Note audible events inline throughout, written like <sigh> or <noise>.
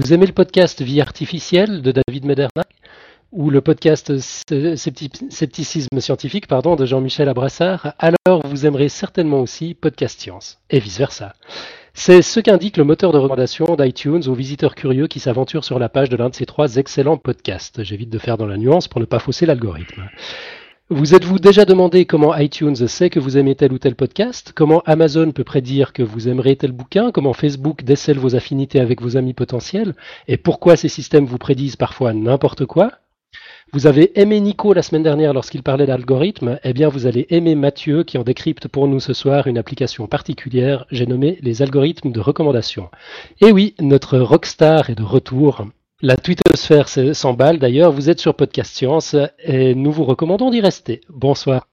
Vous aimez le podcast Vie artificielle de David Medernac ou le podcast Scepticisme scientifique pardon, de Jean-Michel Abrassard, alors vous aimerez certainement aussi Podcast Science, et vice-versa. C'est ce qu'indique le moteur de recommandation d'iTunes aux visiteurs curieux qui s'aventurent sur la page de l'un de ces trois excellents podcasts. J'évite de faire dans la nuance pour ne pas fausser l'algorithme. Vous êtes-vous déjà demandé comment iTunes sait que vous aimez tel ou tel podcast? Comment Amazon peut prédire que vous aimerez tel bouquin? Comment Facebook décèle vos affinités avec vos amis potentiels? Et pourquoi ces systèmes vous prédisent parfois n'importe quoi? Vous avez aimé Nico la semaine dernière lorsqu'il parlait d'algorithmes, eh bien vous allez aimer Mathieu qui en décrypte pour nous ce soir une application particulière, j'ai nommé les algorithmes de recommandation. Et oui, notre rockstar est de retour. La twittosphère s'emballe d'ailleurs, vous êtes sur Podcast Science et nous vous recommandons d'y rester. Bonsoir.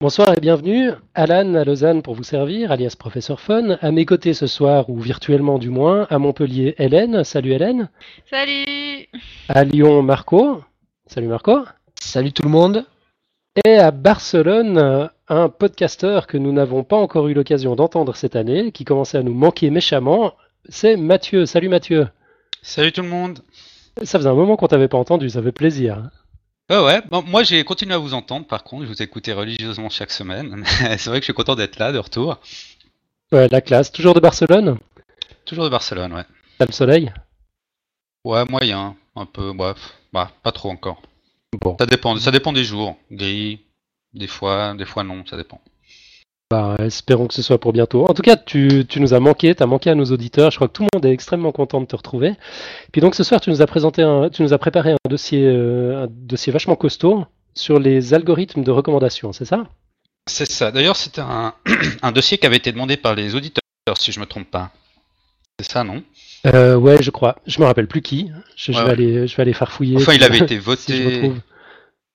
Bonsoir et bienvenue. Alan à Lausanne pour vous servir, alias Professeur Fun. À mes côtés ce soir, ou virtuellement du moins, à Montpellier, Hélène. Salut Hélène. Salut. À Lyon, Marco. Salut Marco. Salut tout le monde. Et à Barcelone, un podcasteur que nous n'avons pas encore eu l'occasion d'entendre cette année, qui commençait à nous manquer méchamment, c'est Mathieu. Salut Mathieu. Salut tout le monde. Ça faisait un moment qu'on t'avait pas entendu, ça fait plaisir. Ouais, ouais. moi, j'ai continué à vous entendre, par contre. Je vous écoutais religieusement chaque semaine. <laughs> c'est vrai que je suis content d'être là, de retour. Ouais, la classe. Toujours de Barcelone? Toujours de Barcelone, ouais. T'as le soleil? Ouais, moyen. Un peu, bref. Bah, pas trop encore. Bon. Ça dépend, ça dépend des jours. Gris, des fois, des fois non, ça dépend. Bah, espérons que ce soit pour bientôt. En tout cas, tu, nous as manqué, tu as manqué à nos auditeurs. Je crois que tout le monde est extrêmement content de te retrouver. Puis donc ce soir, tu nous as présenté, un, tu nous as préparé un dossier, euh, un dossier vachement costaud sur les algorithmes de recommandation, c'est ça? C'est ça. D'ailleurs, c'était <clears throat> un, dossier qui avait été demandé par les auditeurs, si je me trompe pas. C'est ça, non? Euh, Ouais, je crois. Je me rappelle plus qui. Je, vais, aller, je vais aller farfouiller. Enfin, il <laughs> avait été voté.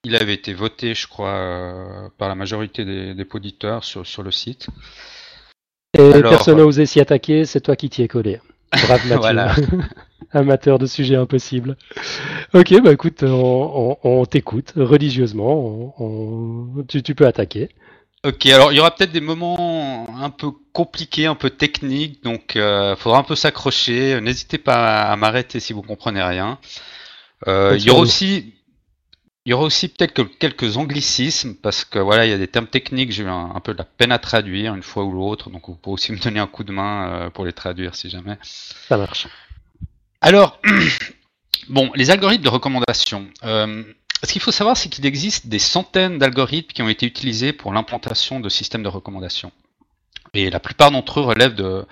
Il avait été voté, je crois, euh, par la majorité des, des auditeurs sur, sur, le site. Et personne n'a osé s'y attaquer, c'est toi qui t'y es collé. <laughs> Brave Mathieu. <laughs> Amateur de sujets impossibles. Ok, bah écoute, on, t'écoute religieusement. tu, peux attaquer. Ok, alors il y aura peut-être des moments un peu compliqués, un peu techniques, donc il euh, faudra un peu s'accrocher. N'hésitez pas à, m'arrêter si vous comprenez rien. Euh, il y aura aussi il y aura aussi peut-être quelques anglicismes parce que voilà, il y a des termes techniques, j'ai eu un, peu de la peine à traduire une fois ou l'autre, donc vous pouvez aussi me donner un coup de main euh, pour les traduire si jamais. Ça marche. Alors, <clears throat> bon, les algorithmes de recommandation. Euh, ce qu'il faut savoir, c'est qu'il existe des centaines d'algorithmes qui ont été utilisés pour l'implantation de systèmes de recommandation. Et la plupart d'entre eux relèvent de,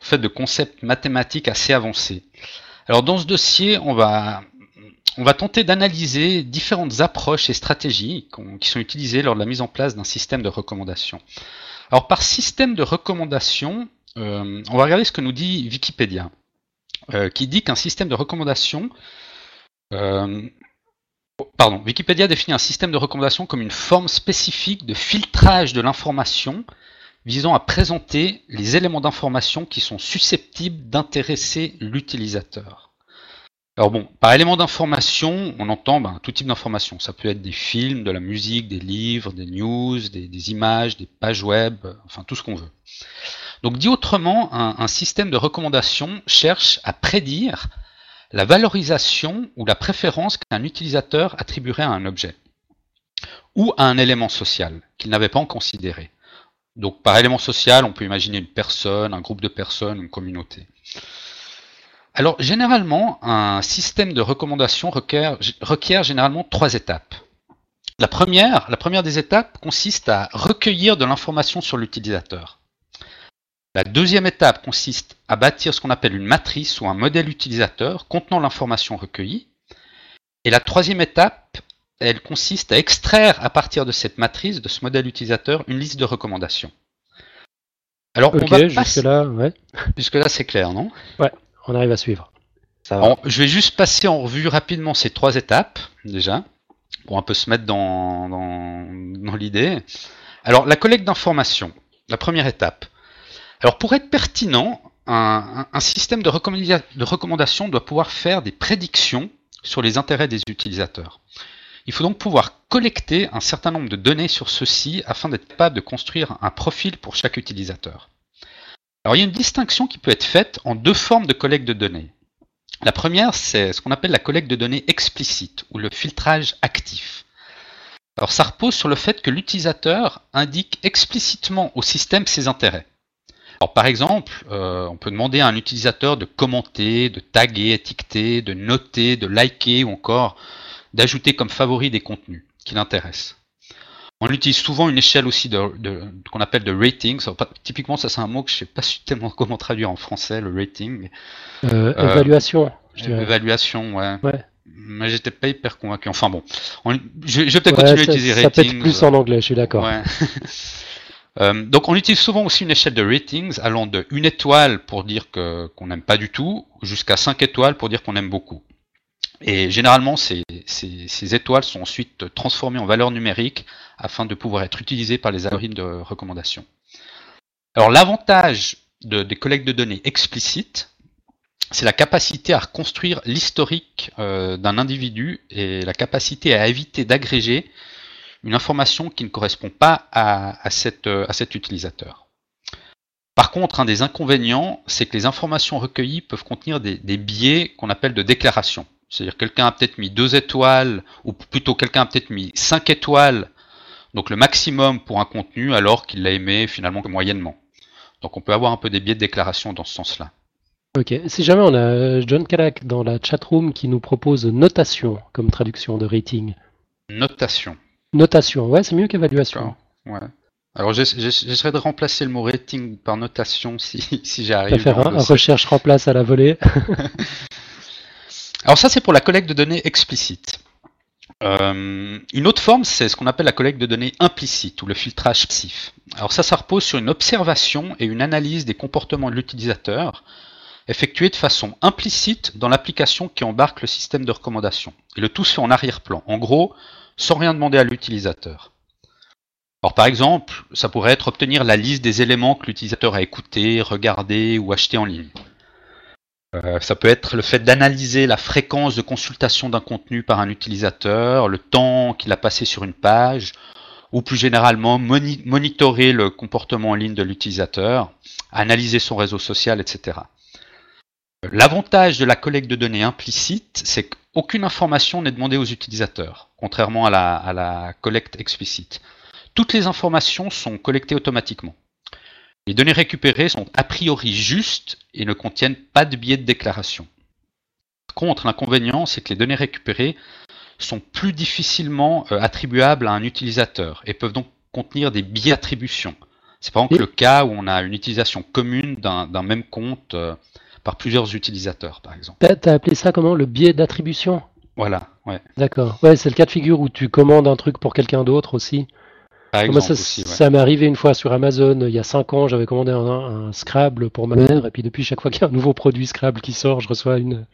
en fait, de concepts mathématiques assez avancés. Alors dans ce dossier, on va on va tenter d'analyser différentes approches et stratégies qui sont utilisées lors de la mise en place d'un système de recommandation. Alors par système de recommandation, euh, on va regarder ce que nous dit Wikipédia, euh, qui dit qu'un système de recommandation, euh, pardon, Wikipédia définit un système de recommandation comme une forme spécifique de filtrage de l'information visant à présenter les éléments d'information qui sont susceptibles d'intéresser l'utilisateur. Alors bon, par élément d'information, on entend ben, tout type d'information. Ça peut être des films, de la musique, des livres, des news, des, images, des pages web, enfin tout ce qu'on veut. Donc dit autrement, un, système de recommandation cherche à prédire la valorisation ou la préférence qu'un utilisateur attribuerait à un objet ou à un élément social qu'il n'avait pas en considéré. Donc par élément social, on peut imaginer une personne, un groupe de personnes, une communauté. Alors généralement, un système de recommandation requiert, généralement trois étapes. La première, la première des étapes consiste à recueillir de l'information sur l'utilisateur. La deuxième étape consiste à bâtir ce qu'on appelle une matrice ou un modèle utilisateur contenant l'information recueillie. Et la troisième étape, elle consiste à extraire à partir de cette matrice, de ce modèle utilisateur, une liste de recommandations. Alors, on va jusque là, ouais. Jusque là, c'est clair, non? Ouais on arrive à suivre. je vais juste passer en revue rapidement ces trois étapes, déjà, pour un peu se mettre dans, dans, l'idée. Alors, la collecte d'informations, la première étape. Alors, pour être pertinent, un, système de, de recommandation doit pouvoir faire des prédictions sur les intérêts des utilisateurs. Il faut donc pouvoir collecter un certain nombre de données sur ceux-ci afin d'être capable de construire un profil pour chaque utilisateur. Alors il y a une distinction qui peut être faite en deux formes de collecte de données. La première, c'est ce qu'on appelle la collecte de données explicite ou le filtrage actif. Alors ça repose sur le fait que l'utilisateur indique explicitement au système ses intérêts. Alors par exemple, euh, on peut demander à un utilisateur de commenter, de taguer, étiqueter, de noter, de liker ou encore d'ajouter comme favori des contenus qui l'intéressent. On utilise souvent une échelle aussi de, qu'on appelle de ratings. typiquement, ça c'est un mot que je ne sais pas <laughs> tellement comment traduire en français, le rating. Euh, euh, évaluation. évaluation, ouais. ouais. Mais j'étais pas hyper convaincu. Enfin bon, je, vais peut-être continuer à utiliser ratings. Ça peut être plus en anglais, je suis d'accord. <laughs> Euh, donc on utilise souvent aussi une échelle de ratings allant de 1 étoile pour dire que, qu'on n'aime pas du tout jusqu'à 5 étoiles pour dire qu'on aime beaucoup. Et généralement, ces, étoiles sont ensuite transformées en valeurs numériques afin de pouvoir être utilisées par les algorithmes de recommandation. Alors l'avantage des collectes de données explicites, c'est la capacité à reconstruire l'historique euh, d'un individu et la capacité à éviter d'agréger une information qui ne correspond pas à, cet utilisateur. Par contre, un des inconvénients, c'est que les informations recueillies peuvent contenir des, des biais qu'on appelle de déclaration. C'est-à-dire quelqu'un a peut-être mis deux étoiles, ou plutôt quelqu'un a peut-être mis cinq étoiles, donc le maximum pour un contenu, alors qu'il l'a aimé finalement que moyennement. Donc on peut avoir un peu des biais de déclaration dans ce sens-là. Ok, si jamais on a John Kalak dans la chatroom qui nous propose notation comme traduction de rating. Notation. Notation, ouais, c'est mieux qu'évaluation. Ouais. Alors j'essaierai de remplacer le mot rating par notation si, <laughs> si j'arrive. Faire un, un recherche remplace à la volée. <laughs> Alors ça, c'est pour la collecte de données explicite. Euh, une autre forme, c'est ce qu'on appelle la collecte de données implicite ou le filtrage passif. Alors ça, ça repose sur une observation et une analyse des comportements de l'utilisateur effectuée de façon implicite dans l'application qui embarque le système de recommandation. Et le tout se fait en arrière-plan, en gros, sans rien demander à l'utilisateur. Alors par exemple, ça pourrait être obtenir la liste des éléments que l'utilisateur a écoutés, regardés ou achetés en ligne. Euh, ça peut être le fait d'analyser la fréquence de consultation d'un contenu par un utilisateur, le temps qu'il a passé sur une page, ou plus généralement monitorer le comportement en ligne de l'utilisateur, analyser son réseau social, etc. L'avantage de la collecte de données implicite, c'est qu'aucune information n'est demandée aux utilisateurs, contrairement à la collecte explicite. Toutes les informations sont collectées automatiquement. Les données récupérées sont a priori justes et ne contiennent pas de biais de déclaration. Par contre, l'inconvénient, c'est que les données récupérées sont plus difficilement euh, attribuables à un utilisateur et peuvent donc contenir des biais d'attribution. C'est par exemple le cas où on a une utilisation commune d'un même compte euh, par plusieurs utilisateurs, par exemple. Tu as appelé ça comment? Le biais d'attribution? Voilà, ouais. D'accord. Ouais, c'est le cas de figure où tu commandes un truc pour quelqu'un d'autre aussi. Ça, m'est arrivé une fois sur Amazon, il y a 5 ans, j'avais commandé un, Scrabble pour ma mère, et puis depuis, chaque fois qu'il y a un nouveau produit Scrabble qui sort, je reçois une,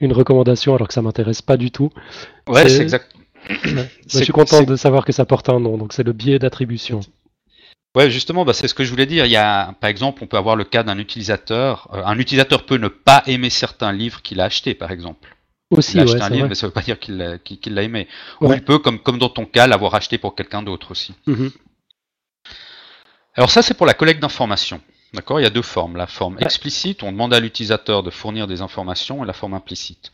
une recommandation alors que ça m'intéresse pas du tout. Ouais, c'est exact. <clears throat> je suis content de savoir que ça porte un nom, donc c'est le biais d'attribution. Ouais, justement, bah, c'est ce que je voulais dire. Il y a, par exemple, on peut avoir le cas d'un utilisateur. Euh, un utilisateur peut ne pas aimer certains livres qu'il a achetés, par exemple. Aussi, il a acheté un livre, mais ça ne veut pas dire qu'il l'a aimé. Ou il peut, comme, comme dans ton cas, l'avoir acheté pour quelqu'un d'autre aussi. Mhm. Alors ça, c'est pour la collecte d'informations. D'accord? Il y a deux formes. La forme explicite, on demande à l'utilisateur de fournir des informations, et la forme implicite.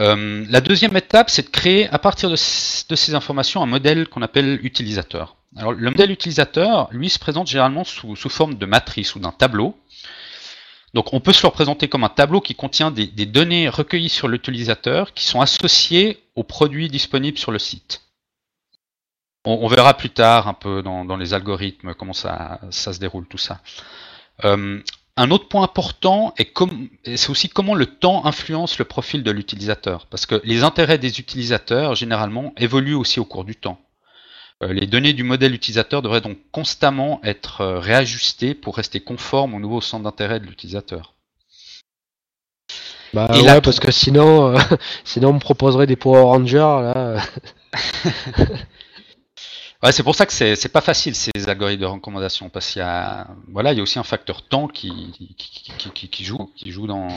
Euh, la deuxième étape, c'est de créer à partir de, ces informations un modèle qu'on appelle utilisateur. Alors, le modèle utilisateur, lui, se présente généralement sous, sous forme de matrice ou d'un tableau. Donc on peut se le représenter comme un tableau qui contient des, données recueillies sur l'utilisateur qui sont associées aux produits disponibles sur le site. On, verra plus tard un peu dans, les algorithmes comment ça, se déroule tout ça. Euh, un autre point important est aussi comment le temps influence le profil de l'utilisateur. Parce que les intérêts des utilisateurs, généralement, évoluent aussi au cours du temps. Euh, les données du modèle utilisateur devraient donc constamment être euh, réajustées pour rester conformes au nouveau centre d'intérêt de l'utilisateur. Bah ouais, parce que sinon, euh, <laughs> sinon on me proposerait des Power Rangers là. <laughs> Ouais, c'est pour ça que c'est pas facile ces algorithmes de recommandation parce qu'il y a voilà il y a aussi un facteur temps qui qui, qui, qui joue qui joue dans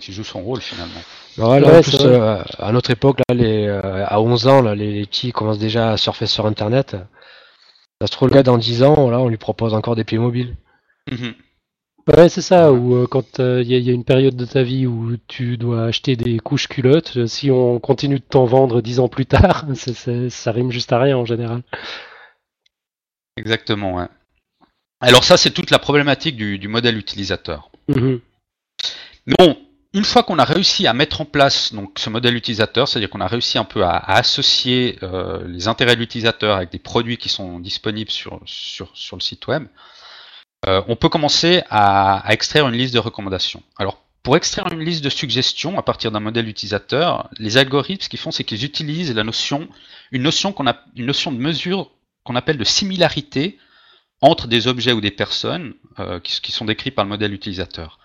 qui joue son rôle finalement. Voilà, ouais, en plus, euh, à notre époque là, les, euh, à 11 ans là, les, petits commencent déjà à surfer sur internet. Ça se trouve le gars dans 10 ans là on lui propose encore des pieds mobiles. Mhm. Ouais, c'est ça, ou euh, quand il y, y, a une période de ta vie où tu dois acheter des couches culottes, si on continue de t'en vendre dix ans plus tard, <laughs> ça rime juste à rien en général. Exactement, ouais. Alors ça, c'est toute la problématique du, modèle utilisateur. Mhm. Mais bon, une fois qu'on a réussi à mettre en place donc ce modèle utilisateur, c'est-à-dire qu'on a réussi un peu à, associer euh, les intérêts de l'utilisateur avec des produits qui sont disponibles sur, sur, sur le site web, euh, on peut commencer à, extraire une liste de recommandations. Alors, pour extraire une liste de suggestions à partir d'un modèle utilisateur, les algorithmes, ce qu'ils font, c'est qu'ils utilisent la notion, une notion de mesure qu'on appelle de similarité entre des objets ou des personnes euh, qui, sont décrits par le modèle utilisateur.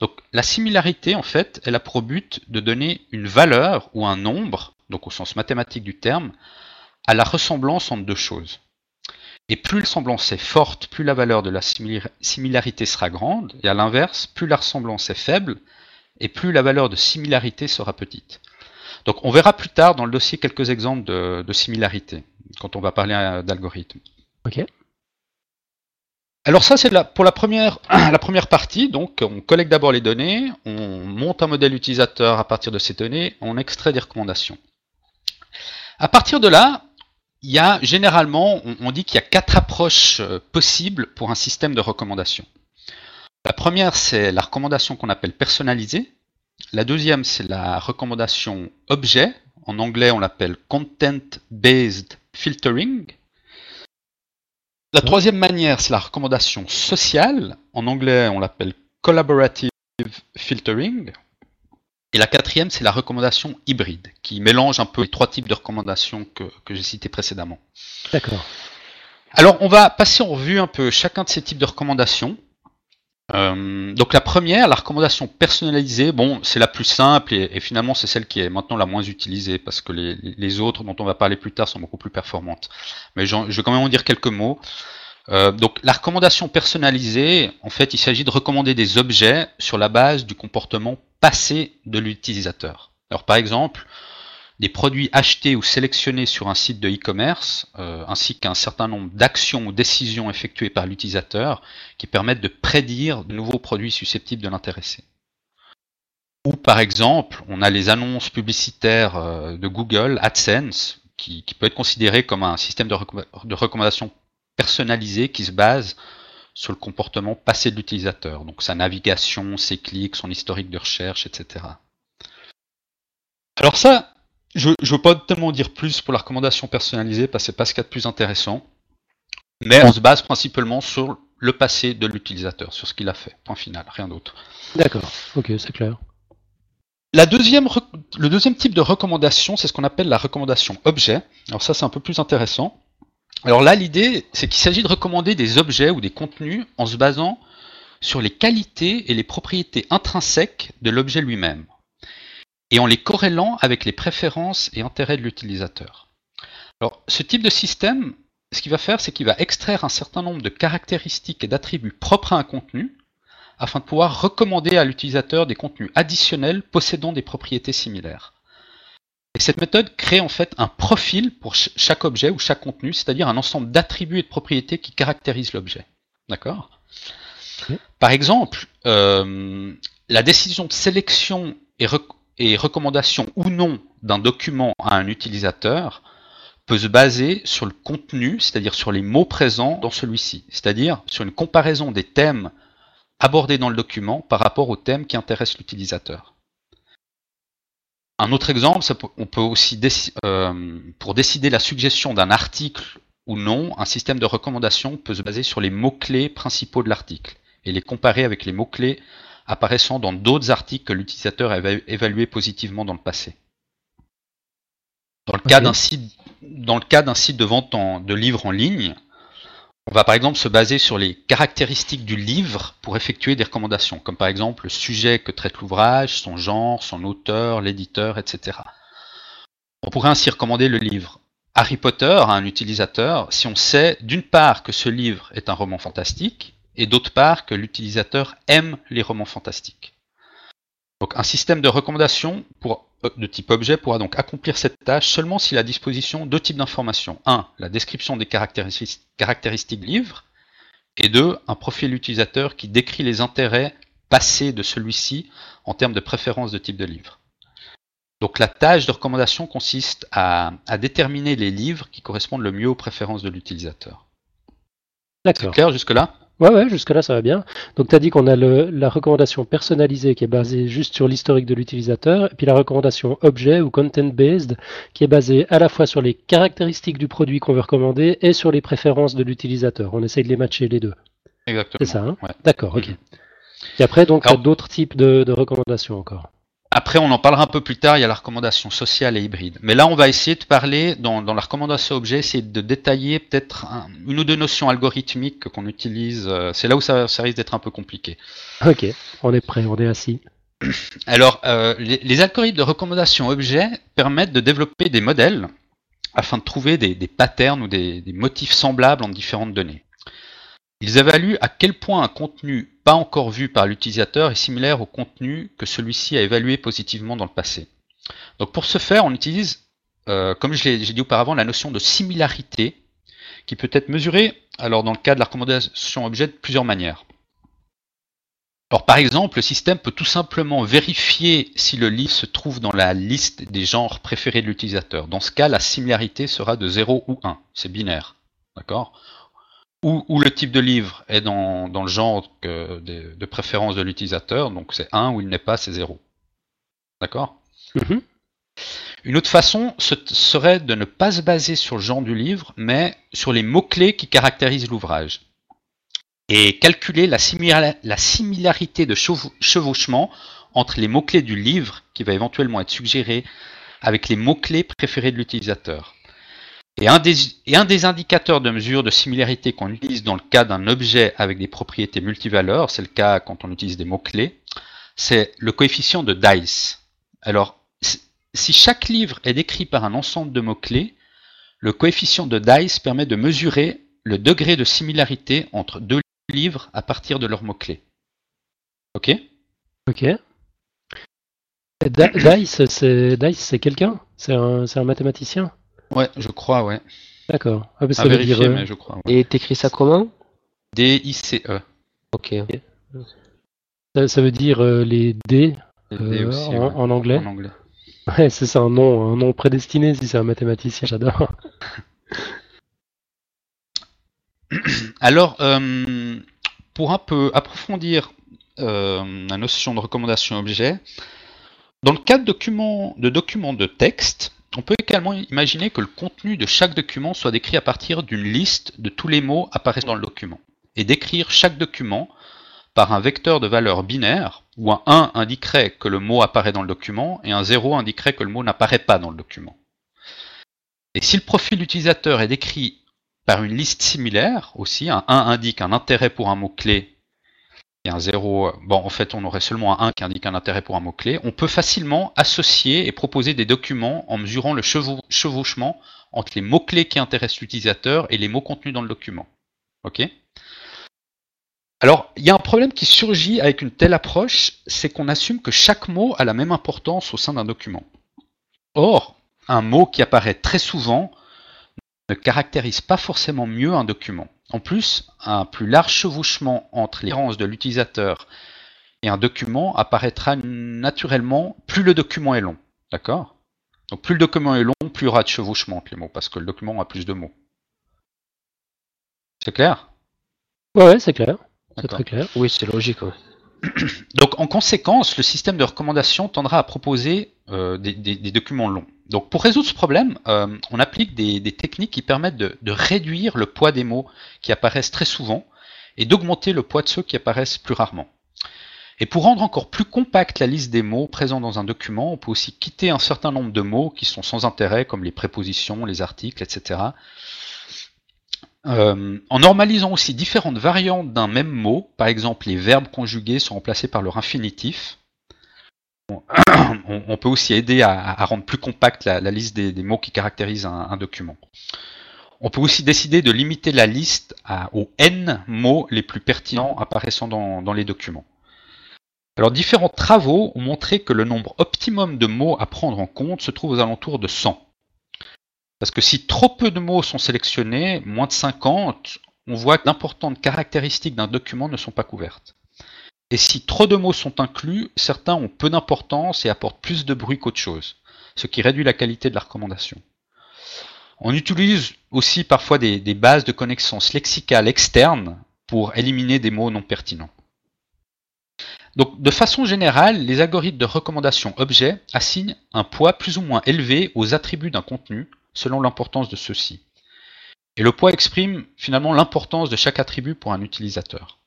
Donc la similarité, en fait, elle a pour but de donner une valeur ou un nombre, donc au sens mathématique du terme, à la ressemblance entre deux choses. Et plus la ressemblance est forte, plus la valeur de la similarité sera grande, et à l'inverse, plus la ressemblance est faible, et plus la valeur de similarité sera petite. Donc on verra plus tard dans le dossier quelques exemples de, similarité, quand on va parler euh, d'algorithmes. Ok. Alors ça c'est pour la première, <clears throat> la première partie, donc on collecte d'abord les données, on monte un modèle utilisateur à partir de ces données, on extrait des recommandations. À partir de là, il y a généralement, on, dit qu'il y a quatre approches euh, possibles pour un système de recommandation. La première, c'est la recommandation qu'on appelle personnalisée. La deuxième, c'est la recommandation objet. En anglais, on l'appelle Content-Based Filtering. La troisième manière, c'est la recommandation sociale. En anglais, on l'appelle Collaborative Filtering. Et la quatrième, c'est la recommandation hybride, qui mélange un peu les trois types de recommandations que, j'ai cités précédemment. D'accord. Alors, on va passer en revue un peu chacun de ces types de recommandations. Euh, donc la première, la recommandation personnalisée, bon, c'est la plus simple et, finalement c'est celle qui est maintenant la moins utilisée parce que les, autres dont on va parler plus tard sont beaucoup plus performantes. Mais je vais quand même en dire quelques mots. Euh, donc la recommandation personnalisée, en fait, il s'agit de recommander des objets sur la base du comportement passé de l'utilisateur. Alors par exemple, des produits achetés ou sélectionnés sur un site de e-commerce, euh, ainsi qu'un certain nombre d'actions ou décisions effectuées par l'utilisateur qui permettent de prédire de nouveaux produits susceptibles de l'intéresser. Ou par exemple, on a les annonces publicitaires euh, de Google, AdSense, qui, peut être considéré comme un système de, de recommandation personnalisé qui se base sur le comportement passé de l'utilisateur, donc sa navigation, ses clics, son historique de recherche, etc. Alors ça, je ne veux pas tellement dire plus pour la recommandation personnalisée parce que c'est pas ce qu'il y a de plus intéressant, mais on se base principalement sur le passé de l'utilisateur, sur ce qu'il a fait, point final, rien d'autre. D'accord, ok, c'est clair. La deuxième, le deuxième type de recommandation, c'est ce qu'on appelle la recommandation objet. Alors ça, c'est un peu plus intéressant. Alors là, l'idée, c'est qu'il s'agit de recommander des objets ou des contenus en se basant sur les qualités et les propriétés intrinsèques de l'objet lui-même, et en les corrélant avec les préférences et intérêts de l'utilisateur. Alors, ce type de système, ce qu'il va faire, c'est qu'il va extraire un certain nombre de caractéristiques et d'attributs propres à un contenu, afin de pouvoir recommander à l'utilisateur des contenus additionnels possédant des propriétés similaires. Et cette méthode crée en fait un profil pour chaque objet ou chaque contenu, c'est-à-dire un ensemble d'attributs et de propriétés qui caractérisent l'objet. D'accord? Par exemple, euh, la décision de sélection et, et recommandation ou non d'un document à un utilisateur peut se baser sur le contenu, c'est-à-dire sur les mots présents dans celui-ci, c'est-à-dire sur une comparaison des thèmes abordés dans le document par rapport aux thèmes qui intéressent l'utilisateur. Un autre exemple, on peut aussi, euh, pour décider la suggestion d'un article ou non, un système de recommandation peut se baser sur les mots-clés principaux de l'article et les comparer avec les mots-clés apparaissant dans d'autres articles que l'utilisateur a évalués positivement dans le passé. Dans le cas d'un site, dans le cas d'un site de vente de livres en ligne, on va par exemple se baser sur les caractéristiques du livre pour effectuer des recommandations, comme par exemple le sujet que traite l'ouvrage, son genre, son auteur, l'éditeur, etc. On pourrait ainsi recommander le livre Harry Potter à un utilisateur si on sait d'une part que ce livre est un roman fantastique et d'autre part que l'utilisateur aime les romans fantastiques. Donc un système de recommandation pour, euh, de type objet pourra donc accomplir cette tâche seulement s'il a à disposition deux types d'informations. Un, la description des caractéristiques du livre, et deux, un profil utilisateur qui décrit les intérêts passés de celui-ci en termes de préférence de type de livre. Donc la tâche de recommandation consiste à, déterminer les livres qui correspondent le mieux aux préférences de l'utilisateur. D'accord. clair jusque-là? Ouais, ouais, jusque-là ça va bien. Donc tu as dit qu'on a la recommandation personnalisée qui est basée juste sur l'historique de l'utilisateur, et puis la recommandation objet ou content-based qui est basée à la fois sur les caractéristiques du produit qu'on veut recommander et sur les préférences de l'utilisateur. On essaye de les matcher les deux. Exactement. C'est ça, hein? D'accord, ok. Et après, donc, tu as d'autres types de recommandations encore? Après, on en parlera un peu plus tard, il y a la recommandation sociale et hybride. Mais là, on va essayer de parler, dans, la recommandation objet, c'est de détailler peut-être une ou deux notions algorithmiques qu'on utilise. Euh, c'est là où ça, risque d'être un peu compliqué. Ok, on est prêt, on est assis. <clears throat> Alors, euh, les, algorithmes de recommandation objet permettent de développer des modèles afin de trouver des, patterns ou des motifs semblables en différentes données. Ils évaluent à quel point un contenu pas encore vu par l'utilisateur est similaire au contenu que celui-ci a évalué positivement dans le passé. Donc pour ce faire, on utilise, euh, comme j'ai dit auparavant, la notion de similarité qui peut être mesurée alors dans le cas de la recommandation objet de plusieurs manières. Alors par exemple, le système peut tout simplement vérifier si le livre se trouve dans la liste des genres préférés de l'utilisateur. Dans ce cas, la similarité sera de 0 ou 1, c'est binaire. D'accord? Où, le type de livre est dans, le genre de, préférence de l'utilisateur, donc c'est 1, où il n'est pas, c'est 0. D'accord? Mhm. Une autre façon serait de ne pas se baser sur le genre du livre, mais sur les mots-clés qui caractérisent l'ouvrage. Et calculer la, la similarité de chevauchement entre les mots-clés du livre, qui va éventuellement être suggéré, avec les mots-clés préférés de l'utilisateur. Et un, des, indicateurs de mesure de similarité qu'on utilise dans le cas d'un objet avec des propriétés multivaleurs, c'est le cas quand on utilise des mots-clés, c'est le coefficient de Dice. Alors, si chaque livre est décrit par un ensemble de mots-clés, le coefficient de Dice permet de mesurer le degré de similarité entre deux livres à partir de leurs mots-clés. Ok? Ok. Dice, c'est quelqu'un? C'est un mathématicien? Ouais, je crois, ouais. D'accord. Ah, à vérifier, mais je crois. Et t'écris ça comment D-I-C-E. Ok. Ça, veut dire euh, les D, euh, en, anglais. En anglais. Ouais, c'est un nom, un nom prédestiné si c'est un mathématicien, j'adore. <coughs> Alors, euh, pour un peu approfondir la notion de recommandation objet, dans le cas de documents de, documents de texte, on peut également imaginer que le contenu de chaque document soit décrit à partir d'une liste de tous les mots apparaissant dans le document, et décrire chaque document par un vecteur de valeur binaire, où un 1 indiquerait que le mot apparaît dans le document, et un 0 indiquerait que le mot n'apparaît pas dans le document. Et si le profil utilisateur est décrit par une liste similaire aussi, un 1 indique un intérêt pour un mot-clé et un 0, bon en fait on aurait seulement un 1 qui indique un intérêt pour un mot-clé, on peut facilement associer et proposer des documents en mesurant le chevauchement entre les mots-clés qui intéressent l'utilisateur et les mots contenus dans le document. Ok? Alors, il y a un problème qui surgit avec une telle approche, c'est qu'on assume que chaque mot a la même importance au sein d'un document. Or, un mot qui apparaît très souvent ne caractérise pas forcément mieux un document. En plus, un plus large chevauchement entre les références de l'utilisateur et un document apparaîtra naturellement plus le document est long. D'accord? Donc plus le document est long, plus il y aura de chevauchement entre les mots, parce que le document a plus de mots. C'est clair? Ouais, c'est clair. C'est très clair. Oui, c'est logique. <clears throat> Donc en conséquence, le système de recommandation tendra à proposer euh, des, documents longs. Donc pour résoudre ce problème, euh, on applique des, techniques qui permettent de, réduire le poids des mots qui apparaissent très souvent et d'augmenter le poids de ceux qui apparaissent plus rarement. Et pour rendre encore plus compacte la liste des mots présents dans un document, on peut aussi quitter un certain nombre de mots qui sont sans intérêt, comme les prépositions, les articles, etc. Euh, en normalisant aussi différentes variantes d'un même mot, par exemple les verbes conjugués sont remplacés par leur infinitif, <coughs> on, peut aussi aider à, rendre plus compacte la, liste des, mots qui caractérisent un, document. On peut aussi décider de limiter la liste aux N mots les plus pertinents apparaissant dans, les documents. Alors différents travaux ont montré que le nombre optimum de mots à prendre en compte se trouve aux alentours de 100. Parce que si trop peu de mots sont sélectionnés, moins de 50, on voit que d'importantes caractéristiques d'un document ne sont pas couvertes. Et si trop de mots sont inclus, certains ont peu d'importance et apportent plus de bruit qu'autre chose, ce qui réduit la qualité de la recommandation. On utilise aussi parfois des, bases de connaissances lexicales externes pour éliminer des mots non pertinents. Donc, de façon générale, les algorithmes de recommandation objet assignent un poids plus ou moins élevé aux attributs d'un contenu selon l'importance de ceux-ci. Et le poids exprime finalement l'importance de chaque attribut pour un utilisateur.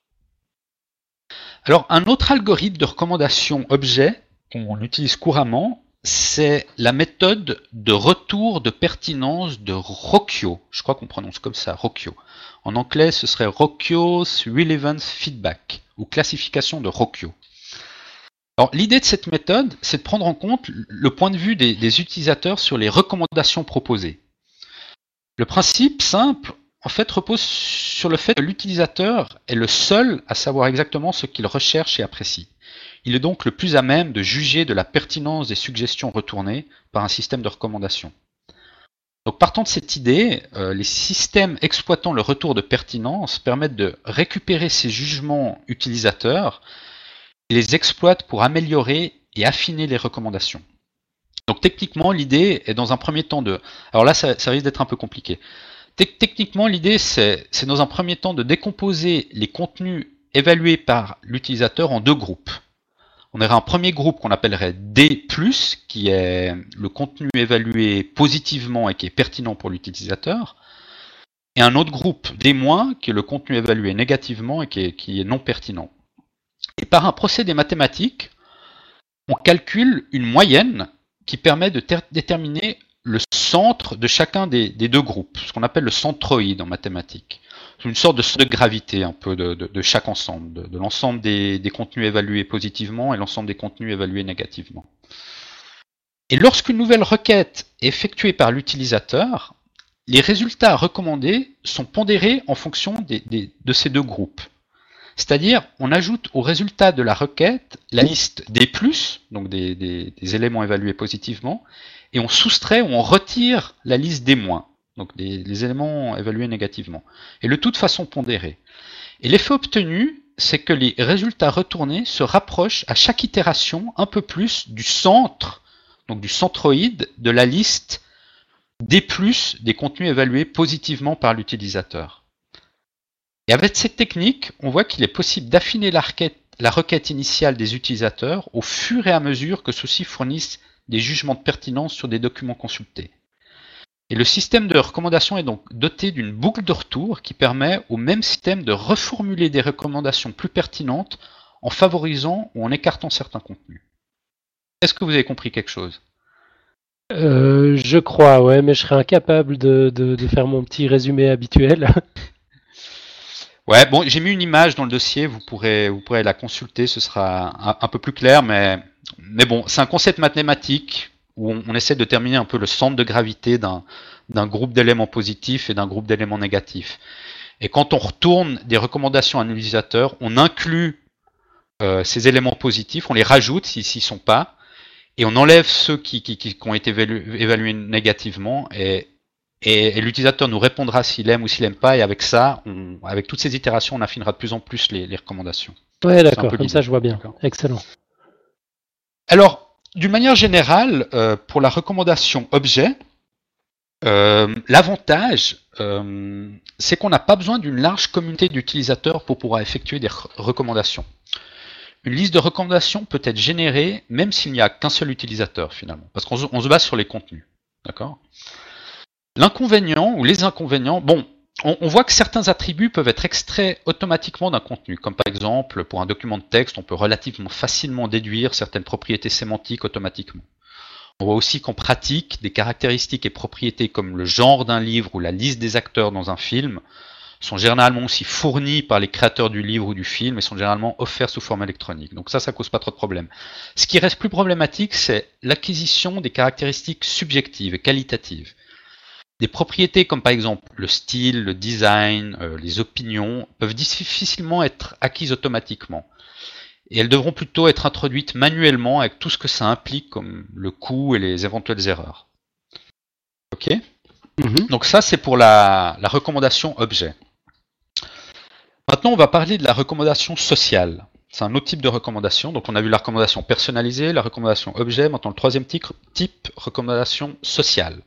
Alors, un autre algorithme de recommandation objet qu'on utilise couramment, c'est la méthode de retour de pertinence de Rocchio. Je crois qu'on prononce comme ça, Rocchio. En anglais, ce serait Rocchio's Relevance Feedback ou classification de Rocchio. Alors, l'idée de cette méthode, c'est de prendre en compte le point de vue des utilisateurs sur les recommandations proposées. Le principe simple, en fait, repose sur le fait que l'utilisateur est le seul à savoir exactement ce qu'il recherche et apprécie. Il est donc le plus à même de juger de la pertinence des suggestions retournées par un système de recommandation. Donc partant de cette idée, euh, les systèmes exploitant le retour de pertinence permettent de récupérer ces jugements utilisateurs et les exploitent pour améliorer et affiner les recommandations. Donc techniquement, l'idée est dans un premier temps de... Alors là, ça risque d'être un peu compliqué. Techniquement, l'idée, c'est dans un premier temps de décomposer les contenus évalués par l'utilisateur en deux groupes. On aurait un premier groupe qu'on appellerait D+, qui est le contenu évalué positivement et qui est pertinent pour l'utilisateur, et un autre groupe D-, qui est le contenu évalué négativement et qui est non pertinent. Et par un procédé mathématique, on calcule une moyenne qui permet de déterminer le centre de chacun des, deux groupes, ce qu'on appelle le centroïde en mathématiques. C'est une sorte de, de gravité un peu de, chaque ensemble, de, l'ensemble des, contenus évalués positivement et l'ensemble des contenus évalués négativement. Et lorsqu'une nouvelle requête est effectuée par l'utilisateur, les résultats recommandés sont pondérés en fonction de ces deux groupes. C'est-à-dire, on ajoute au résultat de la requête la liste des plus, donc des, des éléments évalués positivement, et on soustrait ou on retire la liste des moins, donc des, les éléments évalués négativement, et le tout de façon pondérée. Et l'effet obtenu, c'est que les résultats retournés se rapprochent à chaque itération un peu plus du centre, donc du centroïde de la liste des plus des contenus évalués positivement par l'utilisateur. Et avec cette technique, on voit qu'il est possible d'affiner la requête, la requête initiale des utilisateurs au fur et à mesure que ceux-ci fournissent des jugements de pertinence sur des documents consultés. Et le système de recommandation est donc doté d'une boucle de retour qui permet au même système de reformuler des recommandations plus pertinentes en favorisant ou en écartant certains contenus. Est-ce que vous avez compris quelque chose? Euh, Je crois, ouais, mais je serais incapable de, faire mon petit résumé habituel. <laughs> ouais, bon, j'ai mis une image dans le dossier, vous pourrez, vous pourrez la consulter, ce sera un peu plus clair, mais mais bon, c'est un concept mathématique où on, essaie de déterminer un peu le centre de gravité d'un groupe d'éléments positifs et d'un groupe d'éléments négatifs. Et quand on retourne des recommandations à un utilisateur, on inclut euh, ces éléments positifs, on les rajoute s'ils n'y sont pas, et on enlève ceux qui, ont été évalués, négativement, et, l'utilisateur nous répondra s'il aime ou s'il n'aime pas, et avec ça, avec toutes ces itérations, on affinera de plus en plus les, recommandations. Ouais, d'accord, comme ça je vois bien. Excellent. Alors, d'une manière générale, euh, pour la recommandation objet, euh, l'avantage, euh, c'est qu'on n'a pas besoin d'une large communauté d'utilisateurs pour pouvoir effectuer des recommandations. Une liste de recommandations peut être générée même s'il n'y a qu'un seul utilisateur finalement, parce qu'on se base sur les contenus. D'accord? L'inconvénient ou les inconvénients, bon, on, voit que certains attributs peuvent être extraits automatiquement d'un contenu, comme par exemple pour un document de texte, on peut relativement facilement déduire certaines propriétés sémantiques automatiquement. On voit aussi qu'en pratique, des caractéristiques et propriétés comme le genre d'un livre ou la liste des acteurs dans un film sont généralement aussi fournis par les créateurs du livre ou du film et sont généralement offerts sous forme électronique. Donc ça, ça cause pas trop de problèmes. Ce qui reste plus problématique, c'est l'acquisition des caractéristiques subjectives et qualitatives. Des propriétés comme par exemple le style, le design, euh, les opinions peuvent difficilement être acquises automatiquement. Et elles devront plutôt être introduites manuellement avec tout ce que ça implique comme le coût et les éventuelles erreurs. Ok? Mhm. Donc ça c'est pour la, la recommandation objet. Maintenant, on va parler de la recommandation sociale. C'est un autre type de recommandation. Donc, on a vu la recommandation personnalisée, la recommandation objet. Maintenant, le troisième type, type recommandation sociale.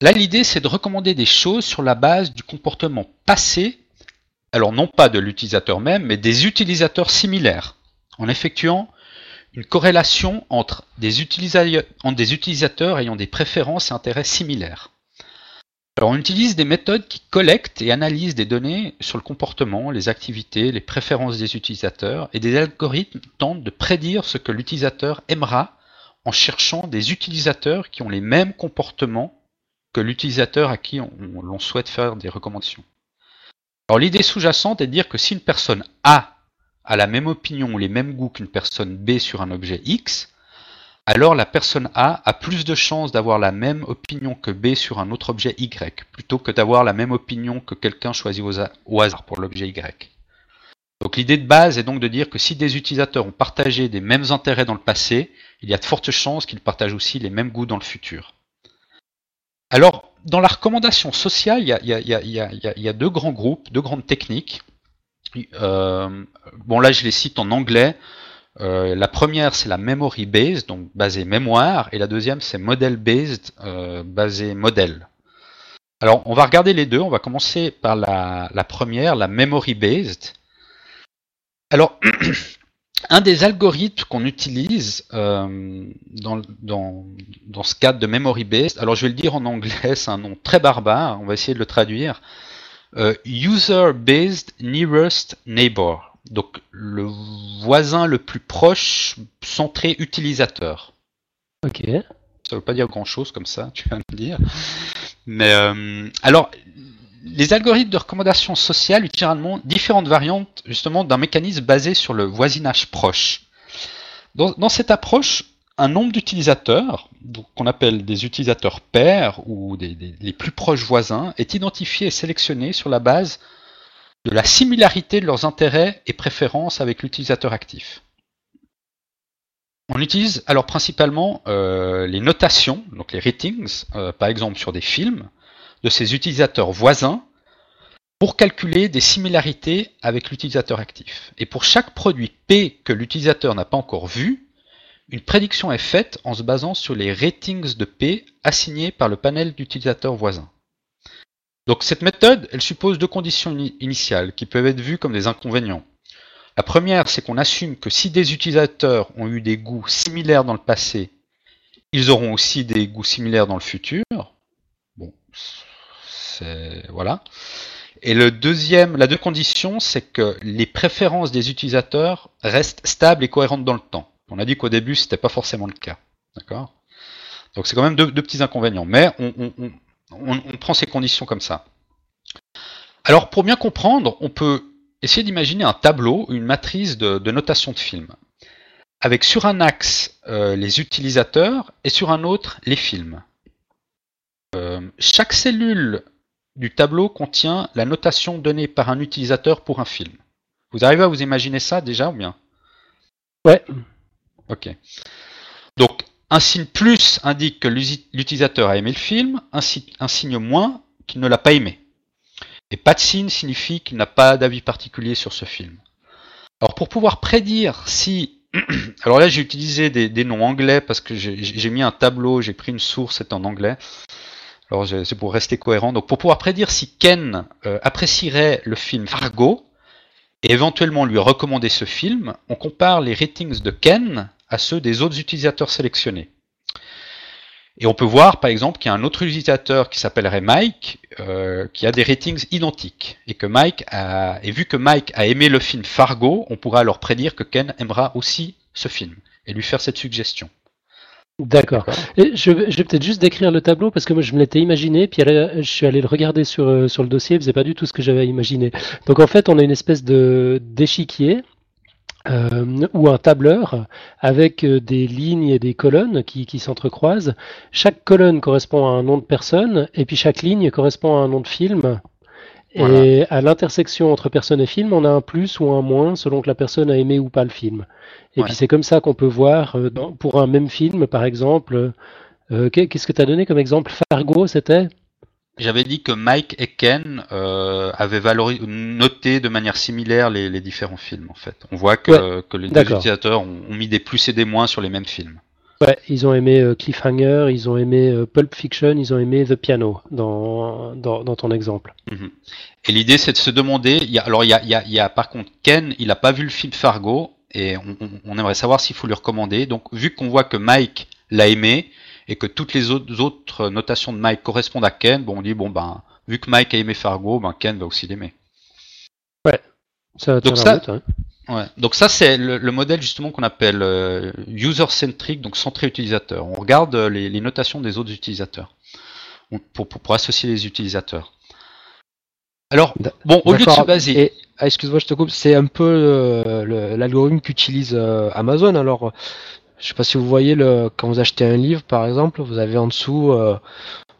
Là, l'idée, c'est de recommander des choses sur la base du comportement passé, alors non pas de l'utilisateur même, mais des utilisateurs similaires, en effectuant une corrélation entre des, utilisateurs ayant des préférences et intérêts similaires. Alors on utilise des méthodes qui collectent et analysent des données sur le comportement, les activités, les préférences des utilisateurs, et des algorithmes tentent de prédire ce que l'utilisateur aimera en cherchant des utilisateurs qui ont les mêmes comportements que l'utilisateur à qui on, souhaite faire des recommandations. Alors l'idée sous-jacente est de dire que si une personne A a la même opinion ou les mêmes goûts qu'une personne B sur un objet X, alors la personne A a plus de chances d'avoir la même opinion que B sur un autre objet Y, plutôt que d'avoir la même opinion que quelqu'un choisi au hasard pour l'objet Y. Donc l'idée de base est donc de dire que si des utilisateurs ont partagé des mêmes intérêts dans le passé, il y a de fortes chances qu'ils partagent aussi les mêmes goûts dans le futur. Alors, dans la recommandation sociale, il y a, deux grands groupes, deux grandes techniques. Euh, bon là je les cite en anglais. Euh, la première, c'est la memory based, donc basée mémoire, et la deuxième, c'est model based, euh, basée modèle. Alors, on va regarder les deux. On va commencer par la, première, la memory based. Alors, <clears throat> un des algorithmes qu'on utilise euh, dans, dans, ce cadre de memory based, alors je vais le dire en anglais, c'est un nom très barbare, on va essayer de le traduire. user based nearest neighbor donc le voisin le plus proche centré utilisateur. Ok. Ça veut pas dire grand chose comme ça, tu vas me dire. Mais euh, alors, les algorithmes de recommandation sociale utilisent différentes variantes justement d'un mécanisme basé sur le voisinage proche. Dans, cette approche, un nombre d'utilisateurs, qu'on appelle des utilisateurs pairs ou des, les plus proches voisins, est identifié et sélectionné sur la base de la similarité de leurs intérêts et préférences avec l'utilisateur actif. On utilise alors principalement euh, les notations, donc les ratings, euh, par exemple sur des films, de ces utilisateurs voisins pour calculer des similarités avec l'utilisateur actif. Et pour chaque produit P que l'utilisateur n'a pas encore vu, une prédiction est faite en se basant sur les ratings de P assignés par le panel d'utilisateurs voisins. Donc cette méthode, elle suppose deux conditions initiales qui peuvent être vues comme des inconvénients. La première, c'est qu'on assume que si des utilisateurs ont eu des goûts similaires dans le passé, ils auront aussi des goûts similaires dans le futur. Voilà. Et le deuxième, la deuxième condition, c'est que les préférences des utilisateurs restent stables et cohérentes dans le temps. On a dit qu'au début, c'était pas forcément le cas. D'accord? Donc c'est quand même deux, petits inconvénients. Mais on, prend ces conditions comme ça. Alors pour bien comprendre, on peut essayer d'imaginer un tableau, une matrice de, notation de film, avec sur un axe euh, les utilisateurs et sur un autre les films. Euh, chaque cellule du tableau contient la notation donnée par un utilisateur pour un film. Vous arrivez à vous imaginer ça déjà ou bien? Ouais. Ok. Donc un signe plus indique que l'utilisateur a aimé le film, un, signe moins qu'il ne l'a pas aimé. Et pas de signe signifie qu'il n'a pas d'avis particulier sur ce film. Alors pour pouvoir prédire si... <clears throat> Alors là j'ai utilisé des, noms anglais parce que j'ai mis un tableau, j'ai pris une source, c'est en anglais. Alors c'est pour rester cohérent. Donc pour pouvoir prédire si Ken euh, apprécierait le film Fargo et éventuellement lui recommander ce film, on compare les ratings de Ken à ceux des autres utilisateurs sélectionnés. Et on peut voir par exemple qu'il y a un autre utilisateur qui s'appellerait Mike euh, qui a des ratings identiques. Et que Mike a, et vu que Mike a aimé le film Fargo, on pourra alors prédire que Ken aimera aussi ce film et lui faire cette suggestion. D'accord. Et je, vais- peut-être juste décrire le tableau parce que moi je me l'étais imaginé, puis je suis allé le regarder sur, euh, sur le dossier, c'est pas du tout ce que j'avais imaginé. Donc en fait, on a une espèce de d'échiquier euh, ou un tableur avec euh, des lignes et des colonnes qui, qui s'entrecroisent. Chaque colonne correspond à un nom de personne et puis chaque ligne correspond à un nom de film. Voilà. Et à l'intersection entre personne et film, on a un plus ou un moins selon que la personne a aimé ou pas le film. Et Ouais. puis c'est comme ça qu'on peut voir euh, dans- pour un même film, par exemple. euh, qu'est- Qu'est-ce que tu as donné comme exemple? Fargo, c'était? J'avais dit que Mike et Ken euh, avaient valori- noté de manière similaire les, les différents films en fait. On voit que, que les deux utilisateurs ont, ont mis des plus et des moins sur les mêmes films. Ouais, ils ont aimé euh, Cliffhanger, ils ont aimé euh, Pulp Fiction, ils ont aimé The Piano dans, dans, dans ton exemple. Mhm. Et l'idée c'est de se demander, y a, alors il y a, il y a- il y a par contre Ken, il n'a pas vu le film Fargo et on, on- on aimerait savoir s'il faut lui recommander. Donc vu qu'on voit que Mike l'a aimé et que toutes les autres, autres notations de Mike correspondent à Ken, bon on dit bon ben vu que Mike a aimé Fargo, ben Ken va aussi l'aimer. Ça tient Donc ça- route, hein. Ouais. Donc ça c'est le, le modèle justement qu'on appelle euh, user-centric, donc centré utilisateur. On regarde euh, les, les notations des autres utilisateurs On- pour, pour, pour associer les utilisateurs. Alors, bon, au lieu de se baser... Ah, excuse-moi, je te coupe. C'est un peu euh, l'algorithme qu'utilise euh, Amazon. Alors, je sais pas si vous voyez le, quand vous achetez un livre, par exemple, vous avez en dessous euh,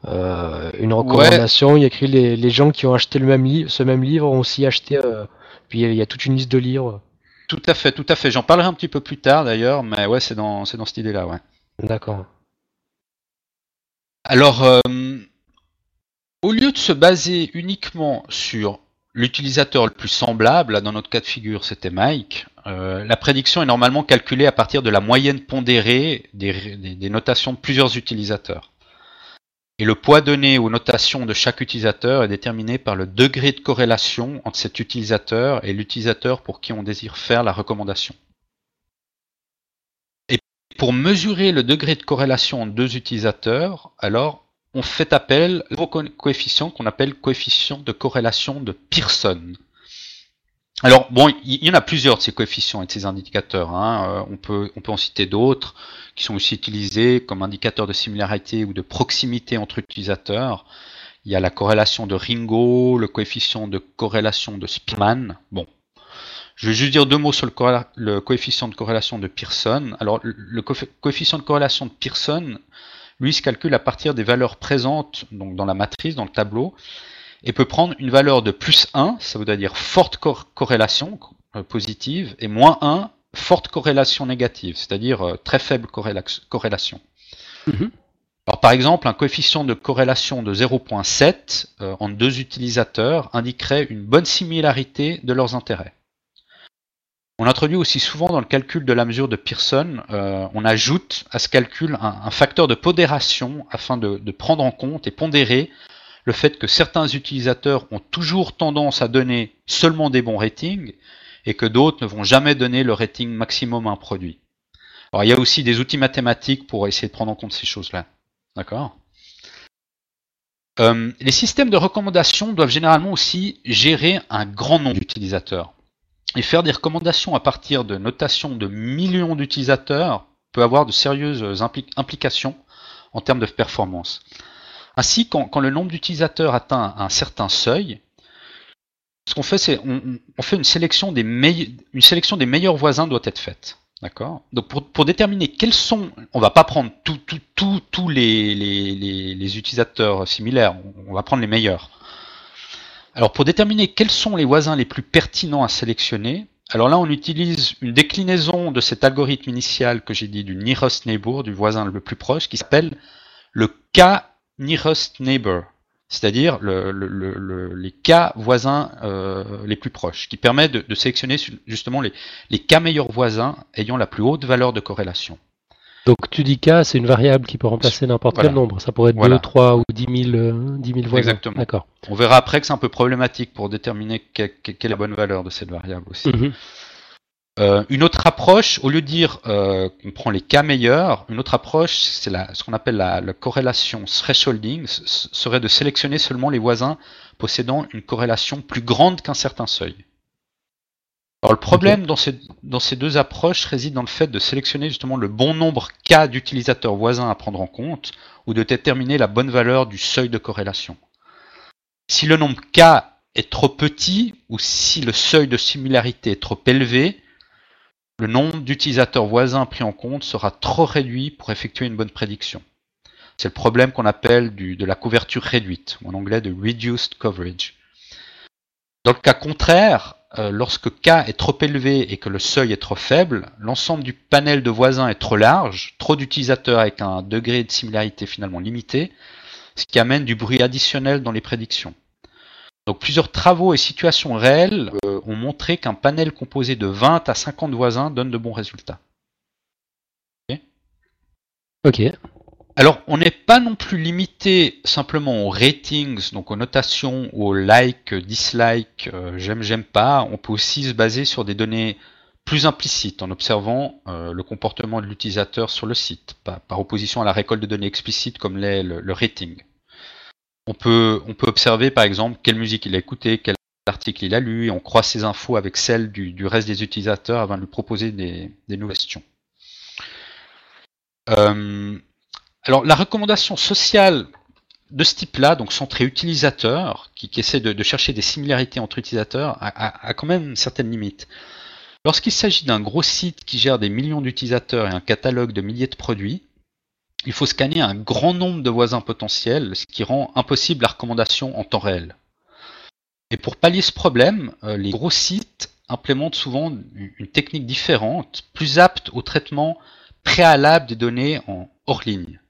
euh, une recommandation. Il y a écrit les, les gens qui ont acheté le même livre, ce même livre ont aussi acheté. euh, puis il y a toute une liste de livres. Tout à fait, tout à fait. J'en parlerai un petit peu plus tard d'ailleurs, mais ouais, c'est dans, c'est dans cette idée-là, ouais. D'accord. Alors, euh, au lieu de se baser uniquement sur l'utilisateur le plus semblable, là, dans notre cas de figure c'était Mike, euh, la prédiction est normalement calculée à partir de la moyenne pondérée des, des- des notations de plusieurs utilisateurs. Et le poids donné aux notations de chaque utilisateur est déterminé par le degré de corrélation entre cet utilisateur et l'utilisateur pour qui on désire faire la recommandation. Et pour mesurer le degré de corrélation entre deux utilisateurs, alors on fait appel au co- coefficient qu'on appelle coefficient de corrélation de Pearson. Alors bon, il y en a plusieurs de ces coefficients et de ces indicateurs. hein. Euh, on, peut, on peut en citer d'autres qui sont aussi utilisés comme indicateurs de similarité ou de proximité entre utilisateurs. Il y a la corrélation de Ringo, le coefficient de corrélation de Spearman. Bon, je vais juste dire deux mots sur le, coefficient de corrélation de Pearson. Alors, le, le coef- coefficient de corrélation de Pearson, lui, se calcule à partir des valeurs présentes donc dans la matrice, dans le tableau, et peut prendre une valeur de plus 1, ça veut dire forte cor- corrélation euh, positive, et moins 1, forte corrélation négative, c'est-à-dire euh, très faible corréla- corrélation. Mhm. Alors, par exemple, un coefficient de corrélation de 0.7 euh, entre deux utilisateurs indiquerait une bonne similarité de leurs intérêts. On introduit aussi souvent dans le calcul de la mesure de Pearson, euh, on ajoute à ce calcul un, un facteur de pondération afin de, de prendre en compte et pondérer le fait que certains utilisateurs ont toujours tendance à donner seulement des bons ratings et que d'autres ne vont jamais donner le rating maximum à un produit. Alors il y a aussi des outils mathématiques pour essayer de prendre en compte ces choses-là. D'accord? Euh, Les systèmes de recommandation doivent généralement aussi gérer un grand nombre d'utilisateurs. Et faire des recommandations à partir de notations de millions d'utilisateurs peut avoir de sérieuses impli- implications en termes de performance. Ainsi, quand, le nombre d'utilisateurs atteint un certain seuil, ce qu'on fait, c'est on, fait une sélection des meille- une sélection des meilleurs voisins doit être faite. D'accord? Donc pour, déterminer quels sont, on va pas prendre tous les, les, utilisateurs similaires, on, on va prendre les meilleurs. Alors pour déterminer quels sont les voisins les plus pertinents à sélectionner, alors là on utilise une déclinaison de cet algorithme initial que j'ai dit du nearest neighbor, du voisin le plus proche, qui s'appelle le K nearest neighbor, c'est-à-dire le, le, le, le, les K voisins euh, les plus proches, qui permet de, de sélectionner justement les, les K meilleurs voisins ayant la plus haute valeur de corrélation. Donc tu dis K, c'est une variable qui peut remplacer n'importe Voilà. quel nombre. Ça pourrait être Voilà. 2, 3 ou 10 000, euh, 10 000 voisins. Exactement. D'accord. On verra après que c'est un peu problématique pour déterminer que- que- quelle est la bonne valeur de cette variable aussi. Mhm. Euh, une autre approche, au lieu de dire euh, qu'on prend les cas meilleurs, une autre approche, c'est ce qu'on appelle la, la corrélation thresholding, serait de sélectionner seulement les voisins possédant une corrélation plus grande qu'un certain seuil. Alors le problème dans, ces, dans ces deux approches réside dans le fait de sélectionner justement le bon nombre K d'utilisateurs voisins à prendre en compte ou de déterminer la bonne valeur du seuil de corrélation. Si le nombre K est trop petit ou si le seuil de similarité est trop élevé, le nombre d'utilisateurs voisins pris en compte sera trop réduit pour effectuer une bonne prédiction. C'est le problème qu'on appelle du, de la couverture réduite, ou en anglais de reduced coverage. Dans le cas contraire, euh, lorsque K est trop élevé et que le seuil est trop faible, l'ensemble du panel de voisins est trop large, trop d'utilisateurs avec un degré de similarité finalement limité, ce qui amène du bruit additionnel dans les prédictions. Donc plusieurs travaux et situations réelles euh, ont montré qu'un panel composé de 20 à 50 voisins donne de bons résultats. Ok. Alors, on n'est pas non plus limité simplement aux ratings, donc aux notations, aux like, dislike, euh, j'aime, j'aime pas. On peut aussi se baser sur des données plus implicites en observant euh, le comportement de l'utilisateur sur le site, par, opposition à la récolte de données explicites comme l'est le, rating. On peut, observer par exemple quelle musique il a écouté, quel article il a lu, et on croise ces infos avec celles du, reste des utilisateurs avant de lui proposer des, nouvelles questions. Euh, alors la recommandation sociale de ce type-là, donc centrée utilisateur, qui, essaie de, chercher des similarités entre utilisateurs, a, quand même certaines limites. Lorsqu'il s'agit d'un gros site qui gère des millions d'utilisateurs et un catalogue de milliers de produits, il faut scanner un grand nombre de voisins potentiels, ce qui rend impossible la recommandation en temps réel. Et pour pallier ce problème, euh, les gros sites implémentent souvent une technique différente, plus apte au traitement préalable des données en hors ligne.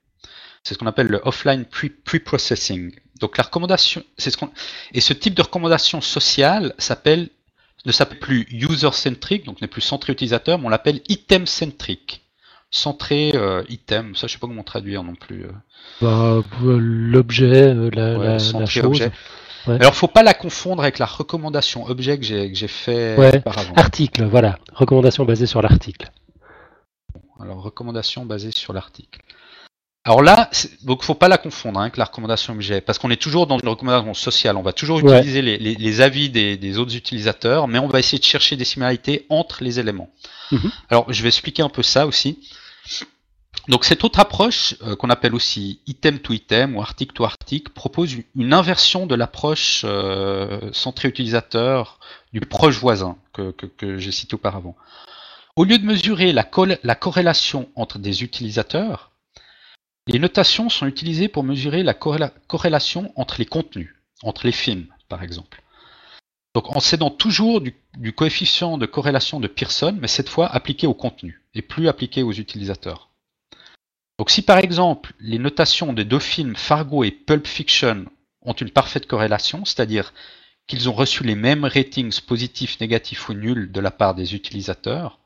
C'est ce qu'on appelle le offline pre-processing. Donc la recommandation, c'est ce qu'on et ce type de recommandation sociale s'appelle ne s'appelle plus user-centric, donc n'est plus centré utilisateur, mais on l'appelle item-centric. Centré euh, item, ça je sais pas comment traduire non plus. Euh. Bah, l'objet, euh, la, la, la, chose. Objet. Ouais. Alors faut pas la confondre avec la recommandation objet que j'ai fait ouais. auparavant. Article, voilà. Recommandation basée sur l'article. Alors recommandation basée sur l'article. Alors là, donc faut pas la confondre hein, avec la recommandation objet, parce qu'on est toujours dans une recommandation sociale. On va toujours utiliser les, avis des, autres utilisateurs, mais on va essayer de chercher des similarités entre les éléments. Mhm. Alors je vais expliquer un peu ça aussi. Donc cette autre approche, euh, qu'on appelle aussi item to item ou article to article, propose une inversion de l'approche euh, centrée utilisateur du proche voisin que, j'ai cité auparavant. Au lieu de mesurer la, la corrélation entre des utilisateurs, les notations sont utilisées pour mesurer la corrélation entre les contenus, entre les films par exemple. Donc en s'aidant toujours du, coefficient de corrélation de Pearson, mais cette fois appliqué au contenu et plus appliqué aux utilisateurs. Donc si par exemple les notations des deux films Fargo et Pulp Fiction ont une parfaite corrélation, c'est-à-dire qu'ils ont reçu les mêmes ratings positifs, négatifs ou nuls de la part des utilisateurs,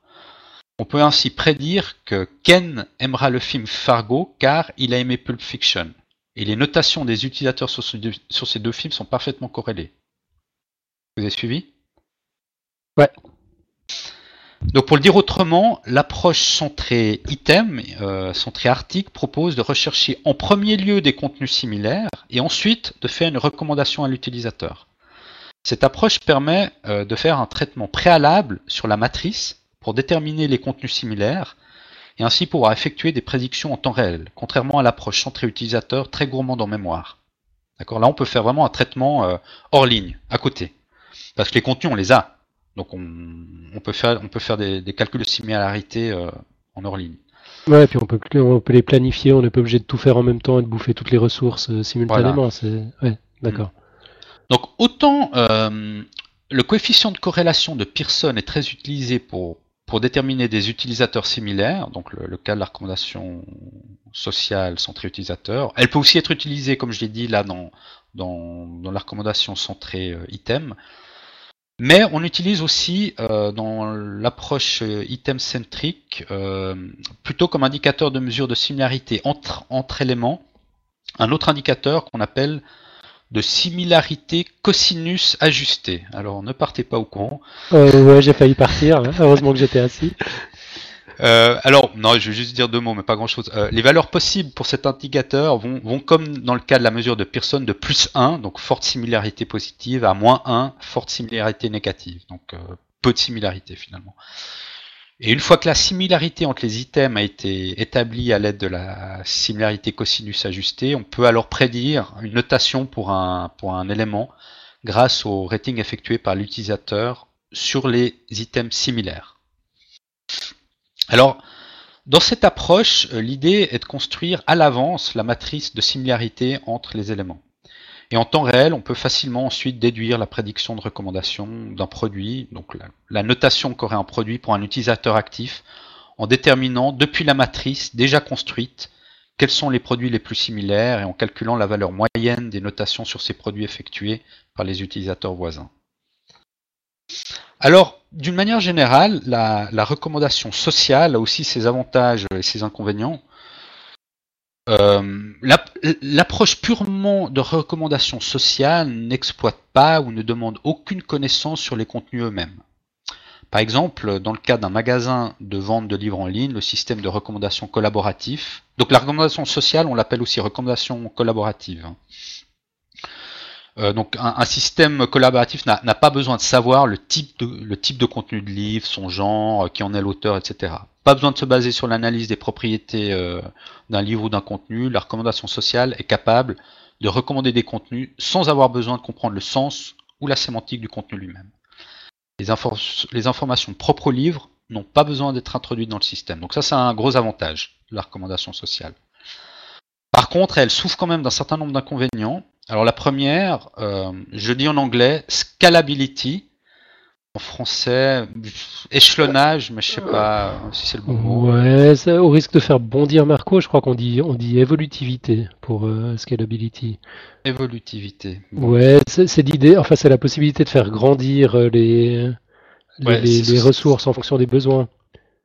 on peut ainsi prédire que Ken aimera le film Fargo car il a aimé Pulp Fiction. Et les notations des utilisateurs sur, ces deux films sont parfaitement corrélées. Vous avez suivi? Ouais. Donc pour le dire autrement, l'approche centrée item, euh, centrée article, propose de rechercher en premier lieu des contenus similaires et ensuite de faire une recommandation à l'utilisateur. Cette approche permet euh, de faire un traitement préalable sur la matrice pour déterminer les contenus similaires et ainsi pouvoir effectuer des prédictions en temps réel, contrairement à l'approche centrée utilisateur très gourmande en mémoire. D'accord? Là, on peut faire vraiment un traitement euh, hors ligne, à côté. Parce que les contenus, on les a. Donc, on, peut, faire, on peut faire des, calculs de similarité euh, en hors ligne. Ouais, et puis on peut, on peut les planifier, on n'est pas obligé de tout faire en même temps et de bouffer toutes les ressources euh, simultanément. Ouais, d'accord. Donc, autant le coefficient de corrélation de Pearson est très utilisé pour pour déterminer des utilisateurs similaires, donc le, cas de la recommandation sociale centrée utilisateur. Elle peut aussi être utilisée, comme je l'ai dit là, dans, dans, la recommandation centrée euh, item. Mais on utilise aussi euh, dans l'approche euh, item-centrique plutôt comme indicateur de mesure de similarité entre, entre éléments un autre indicateur qu'on appelle de similarité cosinus ajustée. Alors ne partez pas au courant. Euh, ouais, j'ai failli partir. Heureusement que j'étais assis. Euh, alors, non, je vais juste dire deux mots, mais pas grand-chose. Euh, les valeurs possibles pour cet indicateur vont, vont, comme dans le cas de la mesure de Pearson, de plus 1, donc forte similarité positive, à moins 1, forte similarité négative. Donc, peu de similarité finalement. Et une fois que la similarité entre les items a été établie à l'aide de la similarité cosinus ajustée, on peut alors prédire une notation pour un, pour un élément grâce au rating effectué par l'utilisateur sur les items similaires. Alors, dans cette approche, euh, l'idée est de construire à l'avance la matrice de similarité entre les éléments. Et en temps réel, on peut facilement ensuite déduire la prédiction de recommandation d'un produit, donc la, notation qu'aurait un produit pour un utilisateur actif, en déterminant depuis la matrice déjà construite quels sont les produits les plus similaires et en calculant la valeur moyenne des notations sur ces produits effectués par les utilisateurs voisins. Alors, d'une manière générale, la, recommandation sociale a aussi ses avantages et ses inconvénients. Euh, l'approche purement de recommandation sociale n'exploite pas ou ne demande aucune connaissance sur les contenus eux-mêmes. Par exemple, dans le cas d'un magasin de vente de livres en ligne, le système de recommandation collaboratif. Donc la recommandation sociale, on l'appelle aussi recommandation collaborative. Euh, donc un, système collaboratif n'a pas besoin de savoir le type, de, contenu de livre, son genre, euh, qui en est l'auteur, etc. Pas besoin de se baser sur l'analyse des propriétés euh, d'un livre ou d'un contenu. La recommandation sociale est capable de recommander des contenus sans avoir besoin de comprendre le sens ou la sémantique du contenu lui-même. Les, les, informations propres au livre n'ont pas besoin d'être introduites dans le système. Donc ça, c'est un gros avantage de la recommandation sociale. Par contre, elle souffre quand même d'un certain nombre d'inconvénients. Alors la première, euh, je dis en anglais scalability. En français, échelonnage, mais je sais pas si c'est le bon mot. Ouais, au risque de faire bondir Marco, je crois qu'on dit, on dit évolutivité pour euh, scalability. Évolutivité. Ouais, c'est l'idée, enfin c'est la possibilité de faire grandir euh, les, les, ressources en fonction des besoins.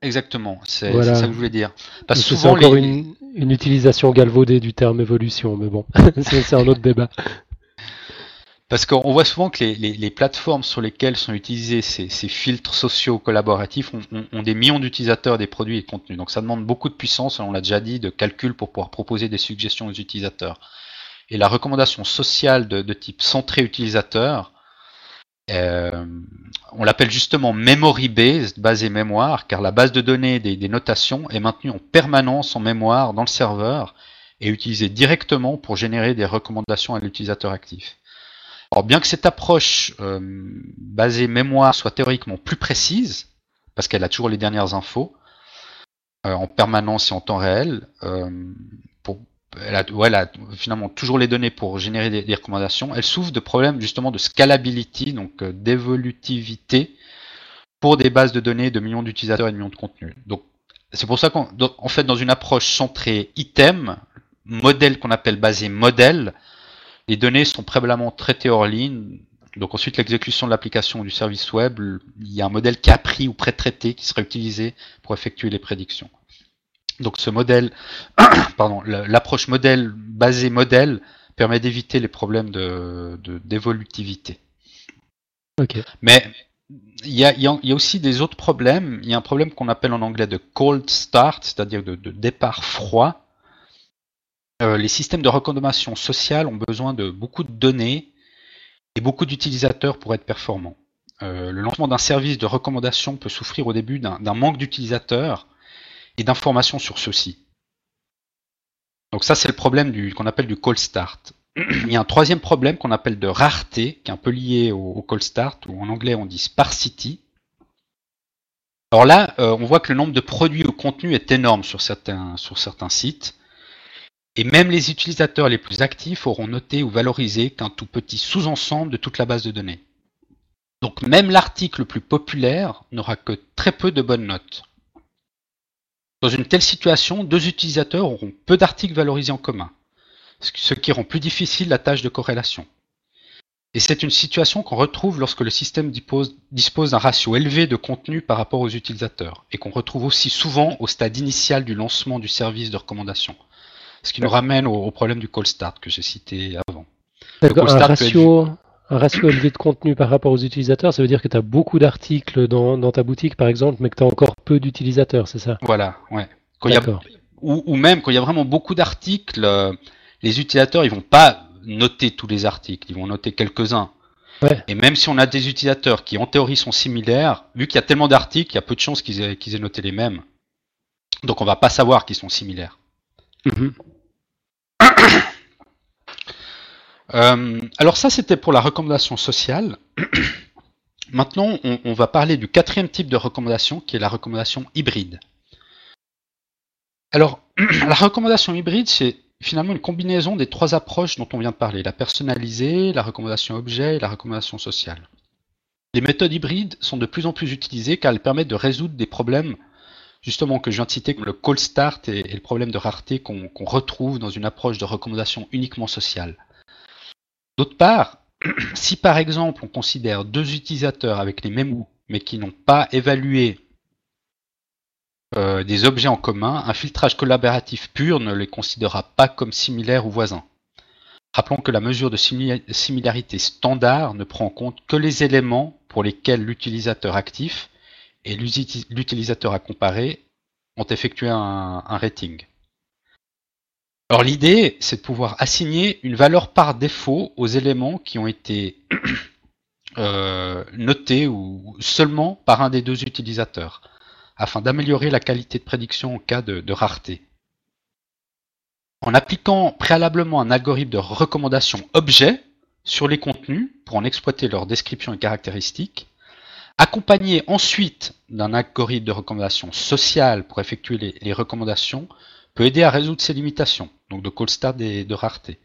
Exactement, c'est ça que je voulais dire. Parce que c'est encore une, une, utilisation galvaudée du terme évolution, mais bon, <laughs> c'est un autre débat. Parce qu'on voit souvent que les, les, les, plateformes sur lesquelles sont utilisés ces, ces filtres sociaux collaboratifs ont, ont, des millions d'utilisateurs des produits et de contenus. Donc ça demande beaucoup de puissance, on l'a déjà dit, de calcul pour pouvoir proposer des suggestions aux utilisateurs. Et la recommandation sociale de, de type centré utilisateur, euh, on l'appelle justement memory based, basé mémoire, car la base de données des, notations est maintenue en permanence en mémoire dans le serveur et utilisée directement pour générer des recommandations à l'utilisateur actif. Alors bien que cette approche euh, basée mémoire soit théoriquement plus précise, parce qu'elle a toujours les dernières infos, euh, en permanence et en temps réel, elle a, finalement toujours les données pour générer des, recommandations. Elle souffre de problèmes justement de scalability, donc euh, d'évolutivité pour des bases de données de millions d'utilisateurs et de millions de contenus. C'est pour ça qu'en fait dans une approche centrée item, modèle qu'on appelle basé modèle, les données sont prévalemment traitées hors ligne. Donc ensuite l'exécution de l'application ou du service web, il y a un modèle pris ou pré-traité qui sera utilisé pour effectuer les prédictions. Donc ce modèle, <clears throat> pardon, l'approche modèle basée modèle permet d'éviter les problèmes de d'évolutivité. Mais il y, a, aussi des autres problèmes. Il y a un problème qu'on appelle en anglais de cold start, c'est-à-dire de, départ froid. Euh, les systèmes de recommandation sociale ont besoin de beaucoup de données et beaucoup d'utilisateurs pour être performants. Euh, le lancement d'un service de recommandation peut souffrir au début d'un manque d'utilisateurs et d'informations sur ceux-ci. Donc ça, c'est le problème qu'on appelle du call start. Il y a un troisième problème qu'on appelle de rareté, qui est un peu lié au, call start, ou en anglais on dit sparsity. Alors là, euh, on voit que le nombre de produits ou contenus est énorme sur certains, sur certains sites. Et même les utilisateurs les plus actifs auront noté ou valorisé qu'un tout petit sous-ensemble de toute la base de données. Donc même l'article le plus populaire n'aura que très peu de bonnes notes. Dans une telle situation, deux utilisateurs auront peu d'articles valorisés en commun, ce qui rend plus difficile la tâche de corrélation. Et c'est une situation qu'on retrouve lorsque le système dispose, d'un ratio élevé de contenu par rapport aux utilisateurs, et qu'on retrouve aussi souvent au stade initial du lancement du service de recommandation. Ce qui nous ramène au, problème du call start que j'ai cité avant. Un ratio, un ratio élevé de contenu par rapport aux utilisateurs, ça veut dire que tu as beaucoup d'articles dans, ta boutique, par exemple, mais que tu as encore peu d'utilisateurs, c'est ça? Voilà, ouais. ou, même quand il y a vraiment beaucoup d'articles, euh, les utilisateurs, ils vont pas noter tous les articles, ils vont noter quelques-uns. Et même si on a des utilisateurs qui en théorie sont similaires, vu qu'il y a tellement d'articles, il y a peu de chances qu'ils aient, aient noté les mêmes. Donc on va pas savoir qu'ils sont similaires. Mhm. <coughs> Euh, alors ça, c'était pour la recommandation sociale. <clears throat> Maintenant, on, va parler du quatrième type de recommandation, qui est la recommandation hybride. Alors, <clears throat> la recommandation hybride, c'est finalement une combinaison des trois approches dont on vient de parler, la personnalisée, la recommandation objet et la recommandation sociale. Les méthodes hybrides sont de plus en plus utilisées car elles permettent de résoudre des problèmes justement que je viens de citer, comme le call start et, le problème de rareté qu'on retrouve dans une approche de recommandation uniquement sociale. D'autre part, <clears throat> si par exemple on considère deux utilisateurs avec les mêmes goûts, mais qui n'ont pas évalué euh, des objets en commun, un filtrage collaboratif pur ne les considérera pas comme similaires ou voisins. Rappelons que la mesure de similarité standard ne prend en compte que les éléments pour lesquels l'utilisateur actif et l'utilisateur à comparer ont effectué un rating. L'idée, c'est de pouvoir assigner une valeur par défaut aux éléments qui ont été <clears throat> euh, notés ou seulement par un des deux utilisateurs, afin d'améliorer la qualité de prédiction en cas de, rareté. En appliquant préalablement un algorithme de recommandation objet sur les contenus pour en exploiter leurs descriptions et caractéristiques, accompagné ensuite d'un algorithme de recommandation sociale pour effectuer les recommandations, peut aider à résoudre ces limitations, donc de call start et de rareté.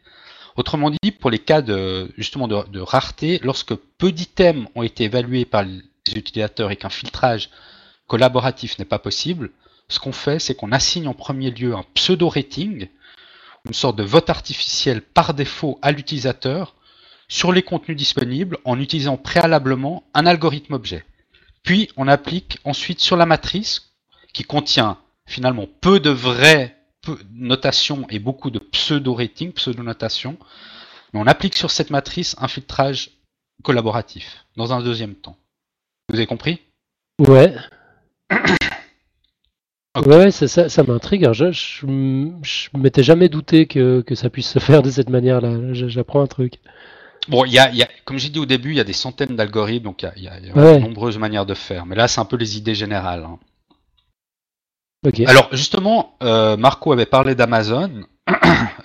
Autrement dit, pour les cas de, justement de, de rareté, lorsque peu d'items ont été évalués par les utilisateurs et qu'un filtrage collaboratif n'est pas possible, ce qu'on fait, c'est qu'on assigne en premier lieu un pseudo-rating, une sorte de vote artificiel par défaut à l'utilisateur sur les contenus disponibles en utilisant préalablement un algorithme objet. Puis on applique ensuite sur la matrice qui contient finalement peu de vraies notations et beaucoup de pseudo-rating, pseudo-notation, mais on applique sur cette matrice un filtrage collaboratif dans un deuxième temps. Vous avez compris? <coughs> Ouais. Ouais, ça, m'intrigue. Je, je, m'étais jamais douté que, que ça puisse se faire de cette manière-là. J'apprends un truc. Bon, y a, y a- comme j'ai dit au début, il y a des centaines d'algorithmes, donc il y a, y Ouais. de nombreuses manières de faire. Mais là, c'est un peu les idées générales. hein. Ok. Alors justement, euh, Marco avait parlé d'Amazon. <clears throat>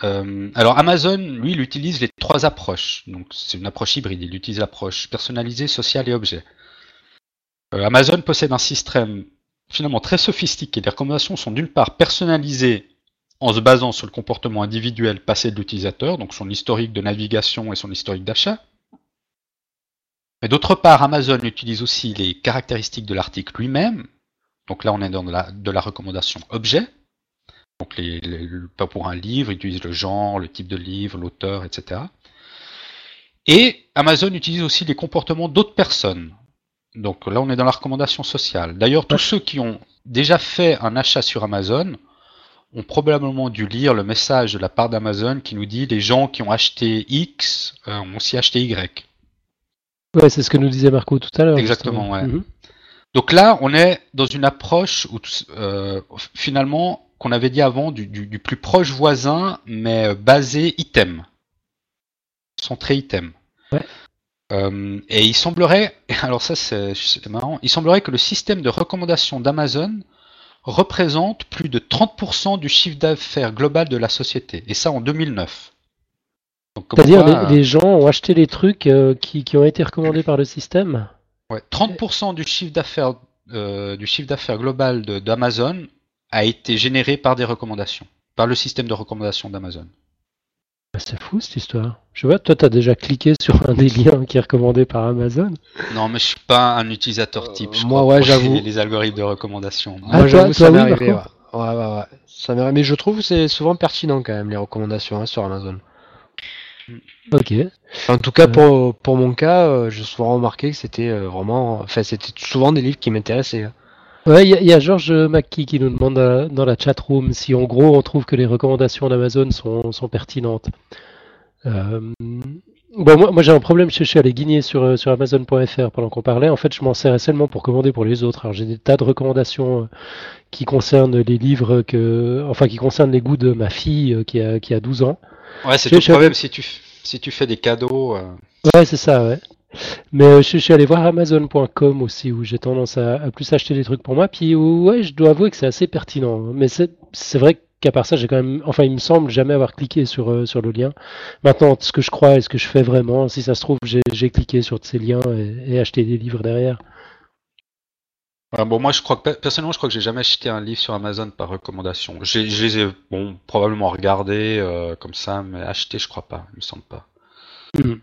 Euh, alors Amazon, lui, il utilise les trois approches. Donc c'est une approche hybride. Il utilise l'approche personnalisée, sociale et objet. Euh, Amazon possède un système finalement très sophistiqué. Les recommandations sont d'une part personnalisées en se basant sur le comportement individuel passé de l'utilisateur, donc son historique de navigation et son historique d'achat. Mais d'autre part, Amazon utilise aussi les caractéristiques de l'article lui-même, donc là, on est dans de la, de la recommandation objet. Donc, les, les- le- pas pour un livre, il utilise le genre, le type de livre, l'auteur, etc. Et Amazon utilise aussi les comportements d'autres personnes. Donc là, on est dans la recommandation sociale. D'ailleurs, tous ceux qui ont déjà fait un achat sur Amazon ont probablement dû lire le message de la part d'Amazon qui nous dit les gens qui ont acheté X euh, ont aussi acheté Y. Ouais, c'est ce que nous disait Marco tout à l'heure. Exactement, justement. ouais. Mhm. Donc là, on est dans une approche où euh, finalement qu'on avait dit avant du, du- du plus proche voisin, mais euh, basé item, centré item. Ouais. Euh, et il semblerait, <laughs> alors ça c'est marrant, il semblerait que le système de recommandation d'Amazon représente plus de 30% du chiffre d'affaires global de la société, et ça en 2009. Donc, comme C'est-à-dire, les, les gens ont acheté les trucs euh, qui, qui ont été recommandés par le système? Ouais, 30% du chiffre d'affaires euh, du chiffre d'affaires global d'Amazon a été généré par des recommandations, par le système de recommandation d'Amazon. Bah, C'est fou cette histoire. Je vois, toi, tu as déjà cliqué sur un des liens qui est recommandé par Amazon. Non, mais je suis pas un utilisateur type. Euh, je moi, crois, ouais, j'avoue. Les, les algorithmes de recommandation. Ah, Moi, j'avoue, toi, ça m'est oui, arrivé. Ouais. Marco Ouais, ouais, ouais. Ça m'est arrivé. Mais je trouve que c'est souvent pertinent quand même, les recommandations hein, sur Amazon. Ok. En tout cas, Ouais. pour, pour mon cas, euh, j'ai souvent remarqué que c'était euh, vraiment. Enfin, c'était souvent des livres qui m'intéressaient. hein. Ouais, il y, a- il y a Georges Mackie qui nous demande euh, dans la chat room si en gros on trouve que les recommandations d'Amazon sont, sont pertinentes. Euh, bon, moi, moi j'ai un problème, je, je suis allé guigner sur, euh, sur Amazon.fr pendant qu'on parlait. En fait, je m'en sers seulement pour commander pour les autres. Alors j'ai des tas de recommandations euh, qui concernent les livres que, enfin qui concernent les goûts de ma fille euh, qui a, qui a 12 ans. Ouais, c'est tout le problème si tu, si tu fais des cadeaux. euh, Ouais, c'est ça, ouais. Mais euh, je, suis allé voir Amazon.com aussi, où j'ai tendance à, plus acheter des trucs pour moi. Puis ouais, je dois avouer que c'est assez pertinent. Mais c'est vrai qu'à part ça, j'ai quand même, enfin, il me semble jamais avoir cliqué sur, euh, sur le lien. Maintenant, ce que je crois et ce que je fais vraiment, si ça se trouve, j'ai cliqué sur ces liens et, acheté des livres derrière. Bon, moi, je crois que personnellement, je crois que j'ai jamais acheté un livre sur Amazon par recommandation. Je les ai, bon, probablement regardés euh, comme ça, mais acheté, je crois pas. Il me semble pas. Hmm.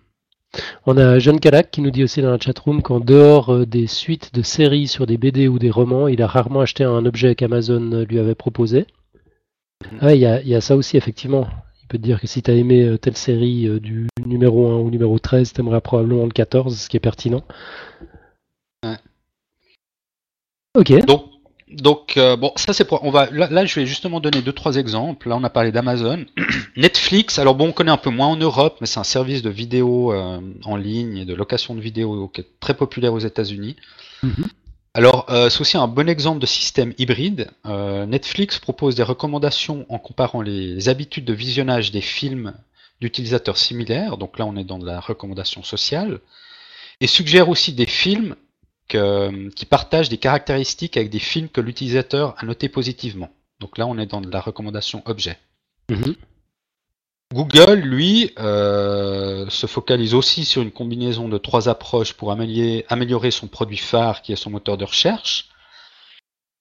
On a John Calac qui nous dit aussi dans la chatroom qu'en dehors euh, des suites de séries sur des BD ou des romans, il a rarement acheté un objet qu'Amazon euh, lui avait proposé. Ah, il y, a, ça aussi, effectivement. Il peut te dire que si tu as aimé telle série du numéro 1 ou numéro 13, tu aimerais probablement le 14, ce qui est pertinent. Ouais. Ok. Donc, donc euh, bon, ça c'est pour. On va là, je vais justement donner deux trois exemples. Là, on a parlé d'Amazon, <clears throat> Netflix. Alors bon, on connaît un peu moins en Europe, mais c'est un service de vidéo euh, en ligne et de location de vidéos qui est très populaire aux États-Unis. Mhm. Alors, euh, c'est aussi un bon exemple de système hybride. Netflix propose des recommandations en comparant les habitudes de visionnage des films d'utilisateurs similaires. Donc là, on est dans la recommandation sociale. Et suggère aussi des films qui partagent des caractéristiques avec des films que l'utilisateur a notés positivement. Donc là, on est dans la recommandation objet. Mhm. Google, lui, euh, se focalise aussi sur une combinaison de trois approches pour améliorer, son produit phare, qui est son moteur de recherche.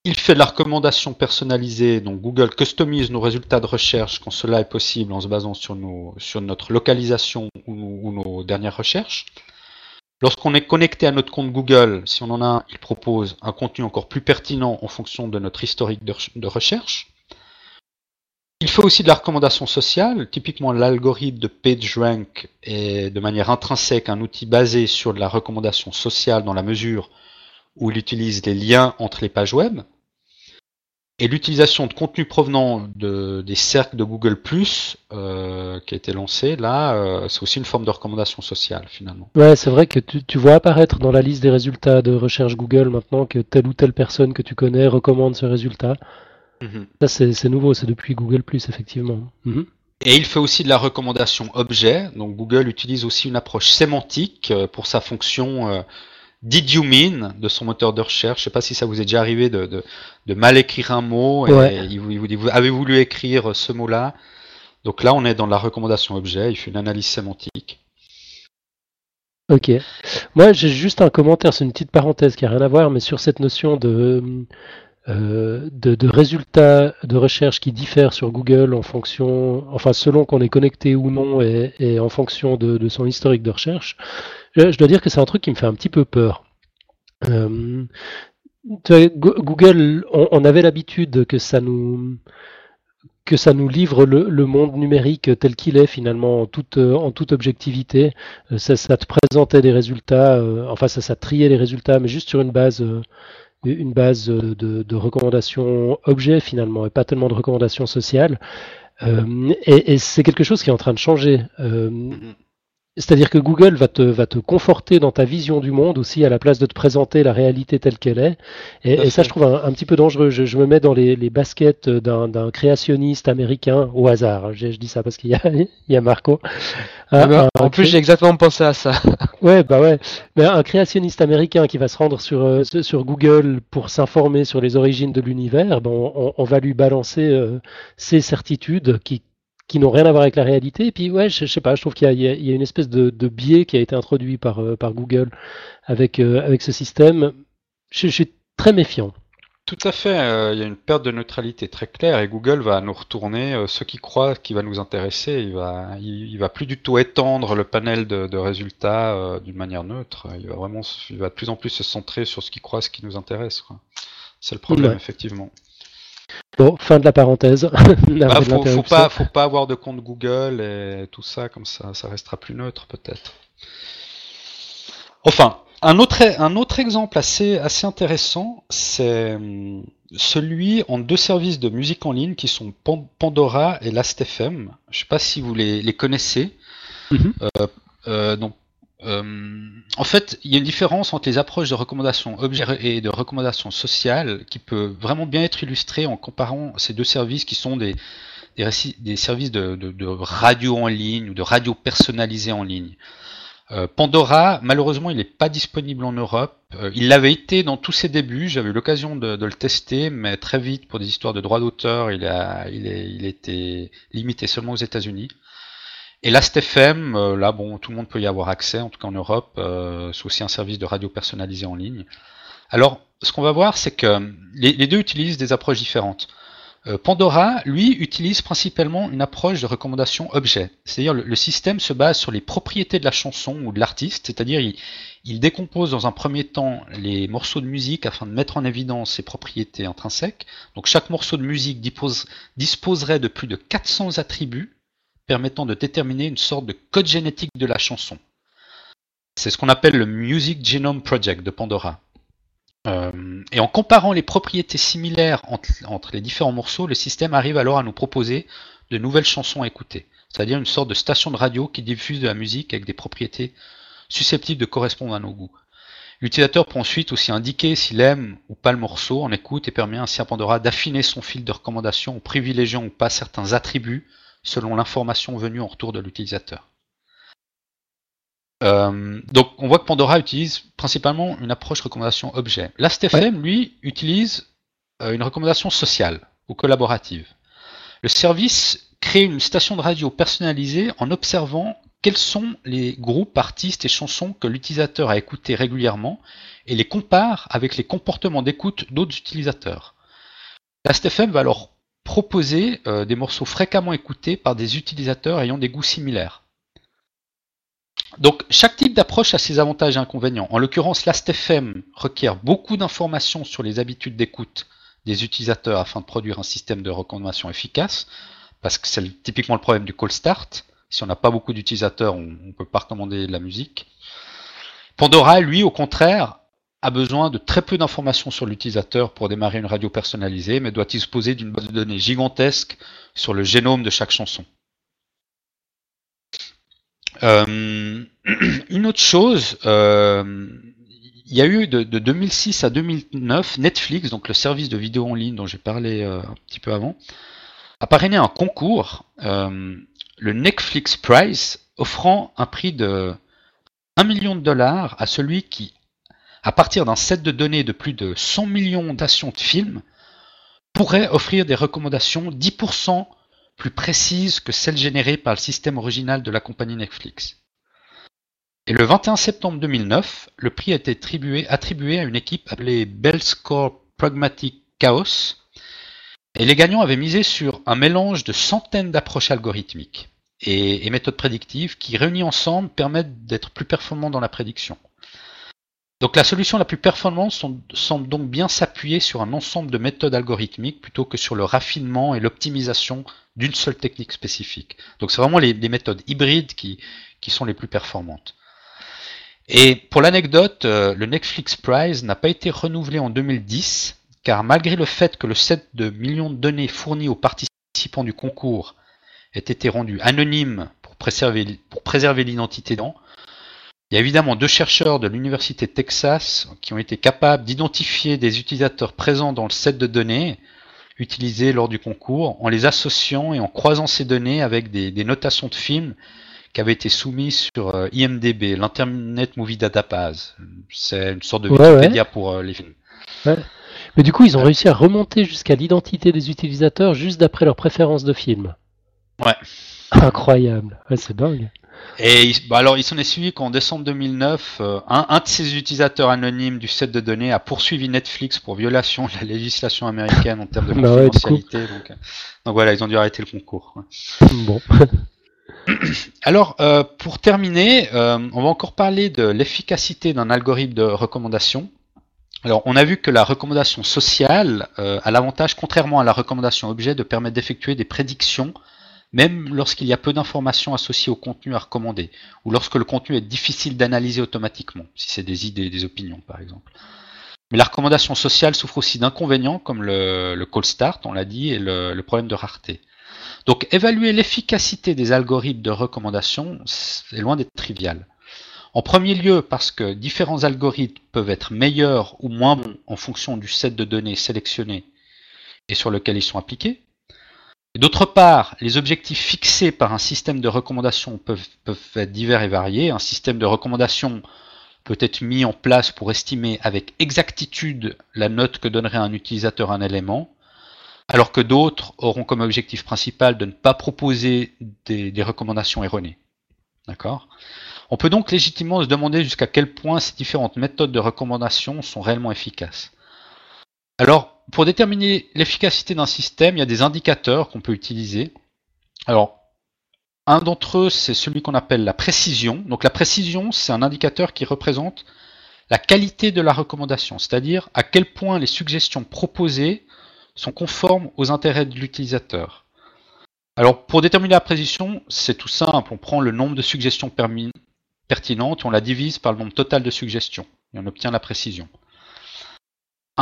Il fait de la recommandation personnalisée, donc Google customise nos résultats de recherche quand cela est possible en se basant sur, notre localisation ou nos dernières recherches. Lorsqu'on est connecté à notre compte Google, si on en a un, il propose un contenu encore plus pertinent en fonction de notre historique de, recherche. Il fait aussi de la recommandation sociale. Typiquement, l'algorithme de PageRank est de manière intrinsèque un outil basé sur de la recommandation sociale dans la mesure où il utilise les liens entre les pages web. Et l'utilisation de contenu provenant de, des cercles de Google euh, qui a été lancé, là, euh, c'est aussi une forme de recommandation sociale finalement. Ouais, c'est vrai que tu, vois apparaître dans la liste des résultats de recherche Google maintenant que telle ou telle personne que tu connais recommande ce résultat. Mhm. Ça, c'est nouveau, c'est depuis Google effectivement. Mhm. Et il fait aussi de la recommandation objet. Donc Google utilise aussi une approche sémantique euh, pour sa fonction Did you mean de son moteur de recherche. Je sais pas si ça vous est déjà arrivé de, mal écrire un mot et il, vous, dit vous avez voulu écrire ce mot-là? Donc là, on est dans la recommandation objet. Il fait une analyse sémantique. Ok. Moi, j'ai juste un commentaire, c'est une petite parenthèse qui n'a rien à voir, mais sur cette notion de, euh, de, résultats de recherche qui diffèrent sur Google en fonction, enfin selon qu'on est connecté ou non et, en fonction de, son historique de recherche. Je, dois dire que c'est un truc qui me fait un petit peu peur. Euh, Google, on, avait l'habitude que ça nous que ça nous livre le, monde numérique tel qu'il est finalement en toute, en toute objectivité. Euh, ça, te présentait des résultats, euh, enfin ça, ça triait les résultats, mais juste sur une base, une base de, recommandations objets finalement, et pas tellement de recommandations sociales. et, et c'est quelque chose qui est en train de changer. Mm-hmm. C'est-à-dire que Google va te, va te conforter dans ta vision du monde aussi à la place de te présenter la réalité telle qu'elle est. Et, ça, je trouve un, petit peu dangereux. Je, me mets dans les, baskets d'un créationniste américain au hasard. Je, dis ça parce qu'il y a, <laughs> il y a Marco. Ah ben, en plus, j'ai exactement pensé à ça. <laughs> ouais, bah ouais. Mais un créationniste américain qui va se rendre sur, euh, sur Google pour s'informer sur les origines de l'univers, ben on, va lui balancer euh, ses certitudes qui qui n'ont rien à voir avec la réalité. Et puis, ouais, je, sais pas, je trouve qu'il y, a une espèce de, biais qui a été introduit par, euh, par Google avec, euh, avec ce système. Je, suis très méfiant. Tout à fait, euh, il y a une perte de neutralité très claire et Google va nous retourner ce qui croit qui va nous intéresser. Il va, il, va plus du tout étendre le panel de, résultats d'une manière neutre. Il va vraiment, il va de plus en plus se centrer sur ce qu'il croit, ce qui nous intéresse. C'est le problème, effectivement. Bon, fin de la parenthèse. <laughs> bah, faut, faut, pas, faut pas avoir de compte Google et tout ça, comme ça, ça restera plus neutre peut-être. Enfin, un autre, un autre exemple assez, assez intéressant, c'est hum, celui en deux services de musique en ligne qui sont Pandora et Last.fm. Je sais pas si vous les, les connaissez. Mm-hmm. Euh, euh, donc euh, en fait, il y a une différence entre les approches de recommandation objet et de recommandation sociale qui peut vraiment bien être illustrée en comparant ces deux services qui sont des, des, services de, radio en ligne ou de radio personnalisée en ligne. Euh, Pandora, malheureusement, il n'est pas disponible en Europe. Euh, il l'avait été dans tous ses débuts. J'avais eu l'occasion de, le tester, mais très vite, pour des histoires de droits d'auteur, il a, il, est, il était limité seulement aux États-Unis. Et Last.fm, euh, là, bon, tout le monde peut y avoir accès, en tout cas en Europe. c'est aussi un service de radio personnalisé en ligne. Alors, ce qu'on va voir, c'est que les deux utilisent des approches différentes. Euh, Pandora, lui, utilise principalement une approche de recommandation objet. C'est-à-dire le, le, système se base sur les propriétés de la chanson ou de l'artiste, c'est-à-dire il, décompose dans un premier temps les morceaux de musique afin de mettre en évidence ses propriétés intrinsèques. Donc chaque morceau de musique dispose, disposerait de plus de 400 attributs permettant de déterminer une sorte de code génétique de la chanson. C'est ce qu'on appelle le Music Genome Project de Pandora. Euh, et en comparant les propriétés similaires entre, les différents morceaux, le système arrive alors à nous proposer de nouvelles chansons à écouter, c'est-à-dire une sorte de station de radio qui diffuse de la musique avec des propriétés susceptibles de correspondre à nos goûts. L'utilisateur peut ensuite aussi indiquer s'il aime ou pas le morceau en écoute et permet ainsi à Pandora d'affiner son fil de recommandation en privilégiant ou pas certains attributs selon l'information venue en retour de l'utilisateur. Euh, donc on voit que Pandora utilise principalement une approche recommandation objet. Last.fm, lui, utilise euh, une recommandation sociale ou collaborative. Le service crée une station de radio personnalisée en observant quels sont les groupes, artistes et chansons que l'utilisateur a écoutés régulièrement et les compare avec les comportements d'écoute d'autres utilisateurs. Last.fm va alors proposer euh, des morceaux fréquemment écoutés par des utilisateurs ayant des goûts similaires. Donc chaque type d'approche a ses avantages et inconvénients. En l'occurrence, Last.fm requiert beaucoup d'informations sur les habitudes d'écoute des utilisateurs afin de produire un système de recommandation efficace, parce que c'est typiquement le problème du call start. Si on n'a pas beaucoup d'utilisateurs, on ne peut pas recommander de la musique. Pandora, lui, au contraire, a besoin de très peu d'informations sur l'utilisateur pour démarrer une radio personnalisée, mais doit disposer d'une base de données gigantesque sur le génome de chaque chanson. Euh, <clears throat> une autre chose, euh, il y a eu de, 2006 à 2009, Netflix, donc le service de vidéo en ligne dont j'ai parlé euh, un petit peu avant, a parrainé un concours, le Netflix Prize, offrant un prix de 1 million de dollars à celui qui, à partir d'un set de données de plus de 100 millions d'actions de films, pourrait offrir des recommandations 10% plus précise que celle générée par le système original de la compagnie Netflix. Et le 21 septembre 2009, le prix a été attribué, à une équipe appelée Bell Score Pragmatic Chaos, et les gagnants avaient misé sur un mélange de centaines d'approches algorithmiques et, méthodes prédictives qui, réunies ensemble, permettent d'être plus performants dans la prédiction. Donc la solution la plus performante semble donc bien s'appuyer sur un ensemble de méthodes algorithmiques plutôt que sur le raffinement et l'optimisation d'une seule technique spécifique. Donc c'est vraiment les, méthodes hybrides qui, sont les plus performantes. Et pour l'anecdote, euh, le Netflix Prize n'a pas été renouvelé en 2010, car malgré le fait que le set de millions de données fournies aux participants du concours ait été rendu anonyme pour préserver, pour préserver l'identité d'an, il y a évidemment deux chercheurs de l'Université de Texas qui ont été capables d'identifier des utilisateurs présents dans le set de données utilisés lors du concours en les associant et en croisant ces données avec des, notations de films qui avaient été soumises sur euh, IMDB, l'Internet Movie Database. C'est une sorte de Wikipédia pour euh, les films. Mais du coup, ils ont réussi à remonter jusqu'à l'identité des utilisateurs juste d'après leurs préférences de films. Ouais. Incroyable. c'est dingue. Et bah alors, il s'en est suivi qu'en décembre 2009, euh, un, de ses utilisateurs anonymes du set de données a poursuivi Netflix pour violation de la législation américaine en termes de <laughs> bah confidentialité. Euh, donc, voilà, ils ont dû arrêter le concours. <laughs> Bon. <clears throat> Alors, euh, pour terminer, on va encore parler de l'efficacité d'un algorithme de recommandation. Alors, on a vu que la recommandation sociale a l'avantage, contrairement à la recommandation objet, de permettre d'effectuer des prédictions même lorsqu'il y a peu d'informations associées au contenu à recommander, ou lorsque le contenu est difficile d'analyser automatiquement, si c'est des idées, des opinions par exemple. Mais la recommandation sociale souffre aussi d'inconvénients comme le, call start, on l'a dit, et le, le, problème de rareté. Donc évaluer l'efficacité des algorithmes de recommandation est loin d'être trivial. En premier lieu parce que différents algorithmes peuvent être meilleurs ou moins bons en fonction du set de données sélectionnées et sur lequel ils sont appliqués. D'autre part, les objectifs fixés par un système de recommandation peuvent, être divers et variés. Un système de recommandation peut être mis en place pour estimer avec exactitude la note que donnerait un utilisateur un élément, alors que d'autres auront comme objectif principal de ne pas proposer des, des recommandations erronées. D'accord? On peut donc légitimement se demander jusqu'à quel point ces différentes méthodes de recommandation sont réellement efficaces. Alors, pour déterminer l'efficacité d'un système, il y a des indicateurs qu'on peut utiliser. Un d'entre eux, c'est celui qu'on appelle la précision. Donc la précision, c'est un indicateur qui représente la qualité de la recommandation, c'est-à-dire à quel point les suggestions proposées sont conformes aux intérêts de l'utilisateur. Alors pour déterminer la précision, c'est tout simple, on prend le nombre de suggestions pertinentes, on la divise par le nombre total de suggestions, et on obtient la précision.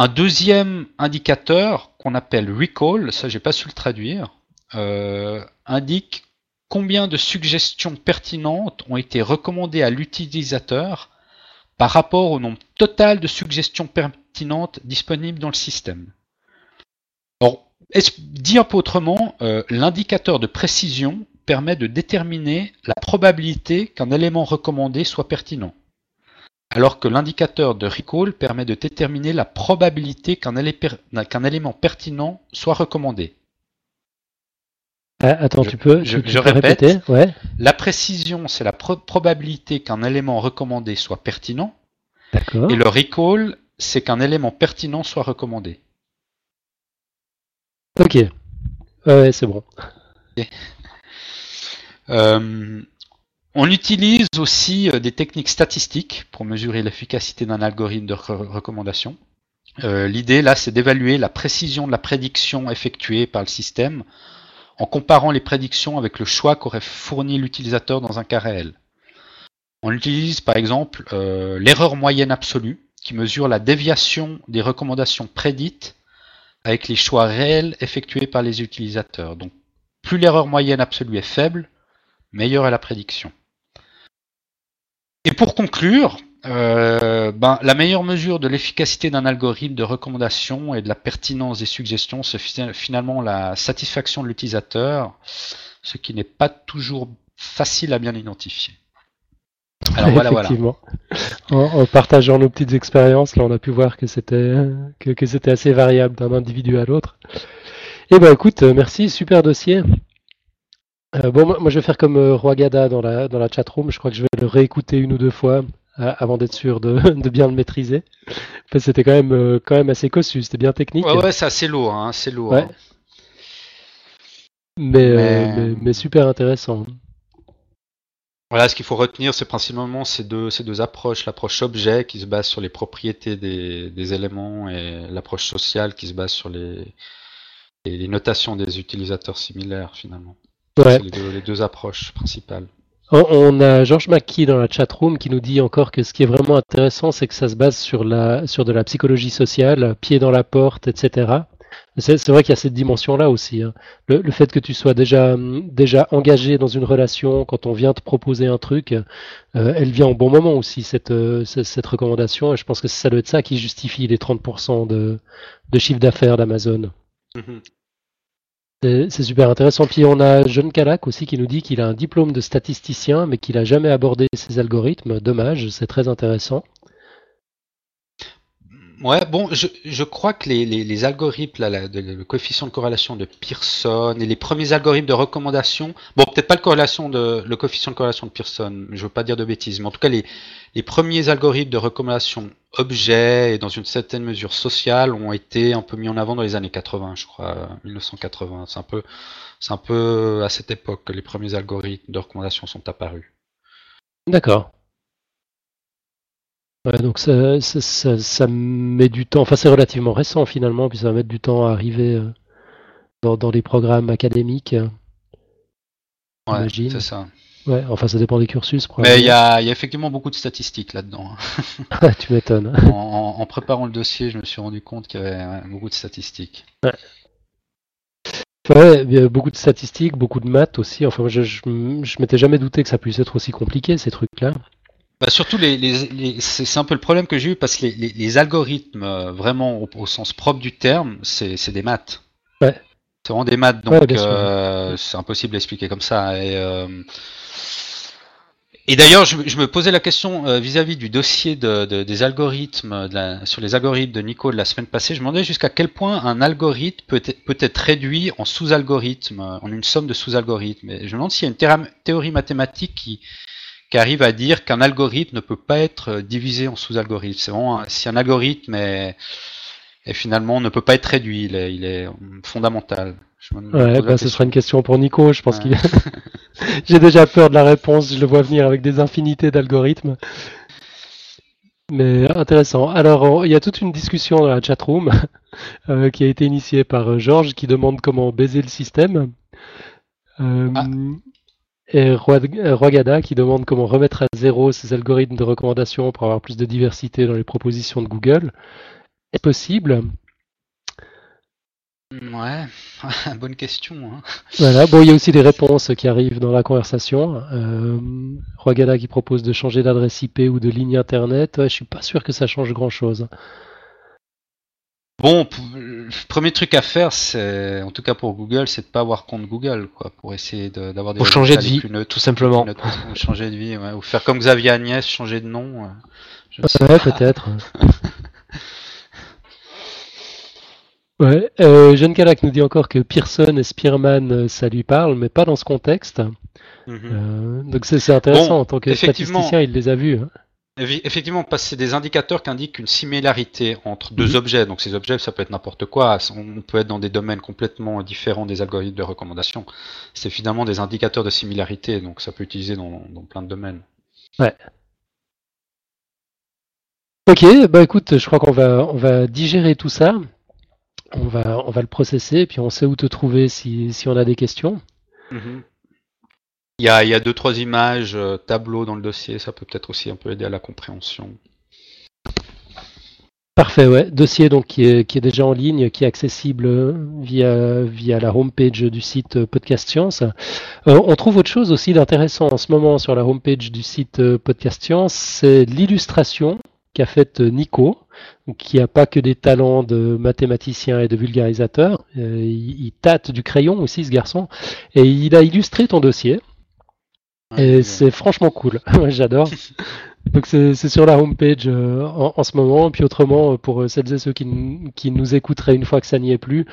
Un deuxième indicateur qu'on appelle recall, ça j'ai pas su le traduire, euh, indique combien de suggestions pertinentes ont été recommandées à l'utilisateur par rapport au nombre total de suggestions pertinentes disponibles dans le système. Dit un peu autrement, euh, l'indicateur de précision permet de déterminer la probabilité qu'un élément recommandé soit pertinent, alors que l'indicateur de recall permet de déterminer la probabilité qu'un élément pertinent soit recommandé. Ah, attends, je, tu peux, je, tu, je tu peux répète, répéter ouais. la précision, c'est la pro probabilité qu'un élément recommandé soit pertinent, D'accord. et le recall, c'est qu'un élément pertinent soit recommandé. Ok. Ouais, ouais, c'est bon. Euh, on utilise aussi euh, des techniques statistiques pour mesurer l'efficacité d'un algorithme de re recommandation. Euh, L'idée là, c'est d'évaluer la précision de la prédiction effectuée par le système en comparant les prédictions avec le choix qu'aurait fourni l'utilisateur dans un cas réel. On utilise par exemple euh, l'erreur moyenne absolue qui mesure la déviation des recommandations prédites avec les choix réels effectués par les utilisateurs. Donc plus l'erreur moyenne absolue est faible, meilleure est la prédiction. Et pour conclure, euh, ben, la meilleure mesure de l'efficacité d'un algorithme de recommandation et de la pertinence des suggestions, c'est finalement la satisfaction de l'utilisateur, ce qui n'est pas toujours facile à bien identifier. Alors voilà, Effectivement. Voilà. En, partageant nos petites expériences, là, on a pu voir que c'était que, que c'était assez variable d'un individu à l'autre. Eh ben, écoute, merci, super dossier. Euh, bon, moi, je vais faire comme euh, Roi Gada dans la dans la chatroom. Je crois que je vais le réécouter une ou deux fois avant d'être sûr de, <laughs> de, bien le maîtriser. Enfin, c'était quand même, euh, quand même assez cossu, c'était bien technique. Ouais, ouais c'est assez lourd, hein, c'est lourd. Ouais. Hein. Mais, mais... mais, mais, super intéressant. Voilà, ce qu'il faut retenir, c'est principalement ces deux, ces deux approches. L'approche objet qui se base sur les propriétés des, des éléments et l'approche sociale qui se base sur les, les, notations des utilisateurs similaires finalement. Ouais. Les deux, les deux approches principales. On a Georges McKee dans la chatroom qui nous dit encore que ce qui est vraiment intéressant, c'est que ça se base sur, la, sur de la psychologie sociale, pied dans la porte, etc. C'est vrai qu'il y a cette dimension-là aussi. Hein. Le, le, fait que tu sois déjà, déjà engagé dans une relation, quand on vient te proposer un truc, euh, elle vient au bon moment aussi, cette, euh, cette recommandation. Et je pense que ça doit être ça qui justifie les 30% de, de chiffre d'affaires d'Amazon. Mm -hmm. C'est super intéressant. Puis on a John Calac aussi qui nous dit qu'il a un diplôme de statisticien, mais qu'il n'a jamais abordé ces algorithmes. Dommage, c'est très intéressant. Ouais, bon, je, je crois que les, les, les algorithmes, là, la, le coefficient de corrélation de Pearson et les premiers algorithmes de recommandation, bon, peut-être pas le, corrélation de, le coefficient de corrélation de Pearson, je veux pas dire de bêtises, mais en tout cas, les, les premiers algorithmes de recommandation objet et dans une certaine mesure sociale ont été un peu mis en avant dans les années 80, je crois, 1980. C'est un peu, c'est un peu à cette époque que les premiers algorithmes de recommandation sont apparus. D'accord. Ouais, donc ça, ça, ça, ça, met du temps, enfin c'est relativement récent finalement, puis ça va mettre du temps à arriver euh, dans, dans les programmes académiques. Ouais, c'est ça. Ouais, enfin ça dépend des cursus. Mais il y a, y a, effectivement beaucoup de statistiques là-dedans. <laughs> tu m'étonnes. En, en, préparant le dossier, je me suis rendu compte qu'il y avait beaucoup de statistiques. Ouais. Ouais, il y a beaucoup de statistiques, beaucoup de maths aussi. Enfin, je, je, je m'étais jamais douté que ça puisse être aussi compliqué ces trucs-là. Bah surtout, les, les, les c'est un peu le problème que j'ai eu parce que les, algorithmes, euh, vraiment au, au, sens propre du terme, c'est des maths. Ouais. C'est vraiment des maths, donc euh, c'est impossible d'expliquer comme ça. Et, euh, et d'ailleurs, je, me posais la question euh, vis-à-vis du dossier de, des algorithmes, sur les algorithmes de Nico de la semaine passée. Je me demandais jusqu'à quel point un algorithme peut être, peut être réduit en sous-algorithmes, en une somme de sous-algorithmes. Je me demande s'il y a une théorie mathématique qui, qui arrive à dire qu'un algorithme ne peut pas être divisé en sous-algorithmes. C'est vraiment si un algorithme est finalement ne peut pas être réduit, il est, il est fondamental. ouais, bah, ce sera une question pour Nico, je pense qu'il <laughs> J'ai déjà peur de la réponse, je le vois venir avec des infinités d'algorithmes. Mais intéressant. Alors, il y a toute une discussion dans la chatroom <laughs> euh, qui a été initiée par euh, Georges qui demande comment baiser le système. Euh, ah. Et Roigada qui demande comment remettre à zéro ces algorithmes de recommandation pour avoir plus de diversité dans les propositions de Google est possible? Ouais, <laughs> bonne question. Hein. Voilà, bon, il y a aussi des réponses qui arrivent dans la conversation. Euh, qui propose de changer d'adresse IP ou de ligne internet. Ouais, je suis pas sûr que ça change grand chose. Bon, le premier truc à faire, c'est, en tout cas pour Google, c'est de pas avoir compte Google, quoi, pour essayer d'avoir des. Pour changer de vie, tout simplement. changer de vie, ouais. ou faire comme Xavier Agnès, changer de nom. ouais, peut-être. <laughs> Ouais, euh, Jeanne Calac nous dit encore que Pearson et Spearman, euh, ça lui parle, mais pas dans ce contexte. Mhm. Euh, donc c'est intéressant, en tant que statisticien, il les a vus. Hein. Effectivement, parce que c'est des indicateurs qui indiquent une similarité entre deux mhm. objets. Donc ces objets, ça peut être n'importe quoi. On peut être dans des domaines complètement différents des algorithmes de recommandation. C'est finalement des indicateurs de similarité, donc ça peut être utilisé dans, dans plein de domaines. Ouais. Ok, bah écoute, je crois qu'on va, on va digérer tout ça on va, on va le processer, et puis on sait où te trouver si, si on a des questions. Mhm. Il, y a, y a deux, trois images, euh, tableaux dans le dossier, ça peut peut-être aussi un peu aider à la compréhension. Parfait, ouais. Dossier donc qui est, qui est, déjà en ligne, qui est accessible via, via la homepage du site Podcast Science. Euh, on trouve autre chose aussi d'intéressant en ce moment sur la homepage du site Podcast Science, c'est l'illustration qu'a faite Nico qui n'a pas que des talents de mathématicien et de vulgarisateur. Euh, il, tâte du crayon aussi, ce garçon. Et il a illustré ton dossier. Et c'est franchement cool. <laughs> J'adore. <laughs> Donc c'est sur la homepage euh, en, ce moment. Puis autrement, pour celles et ceux qui, nous écouteraient une fois que ça n'y est plus,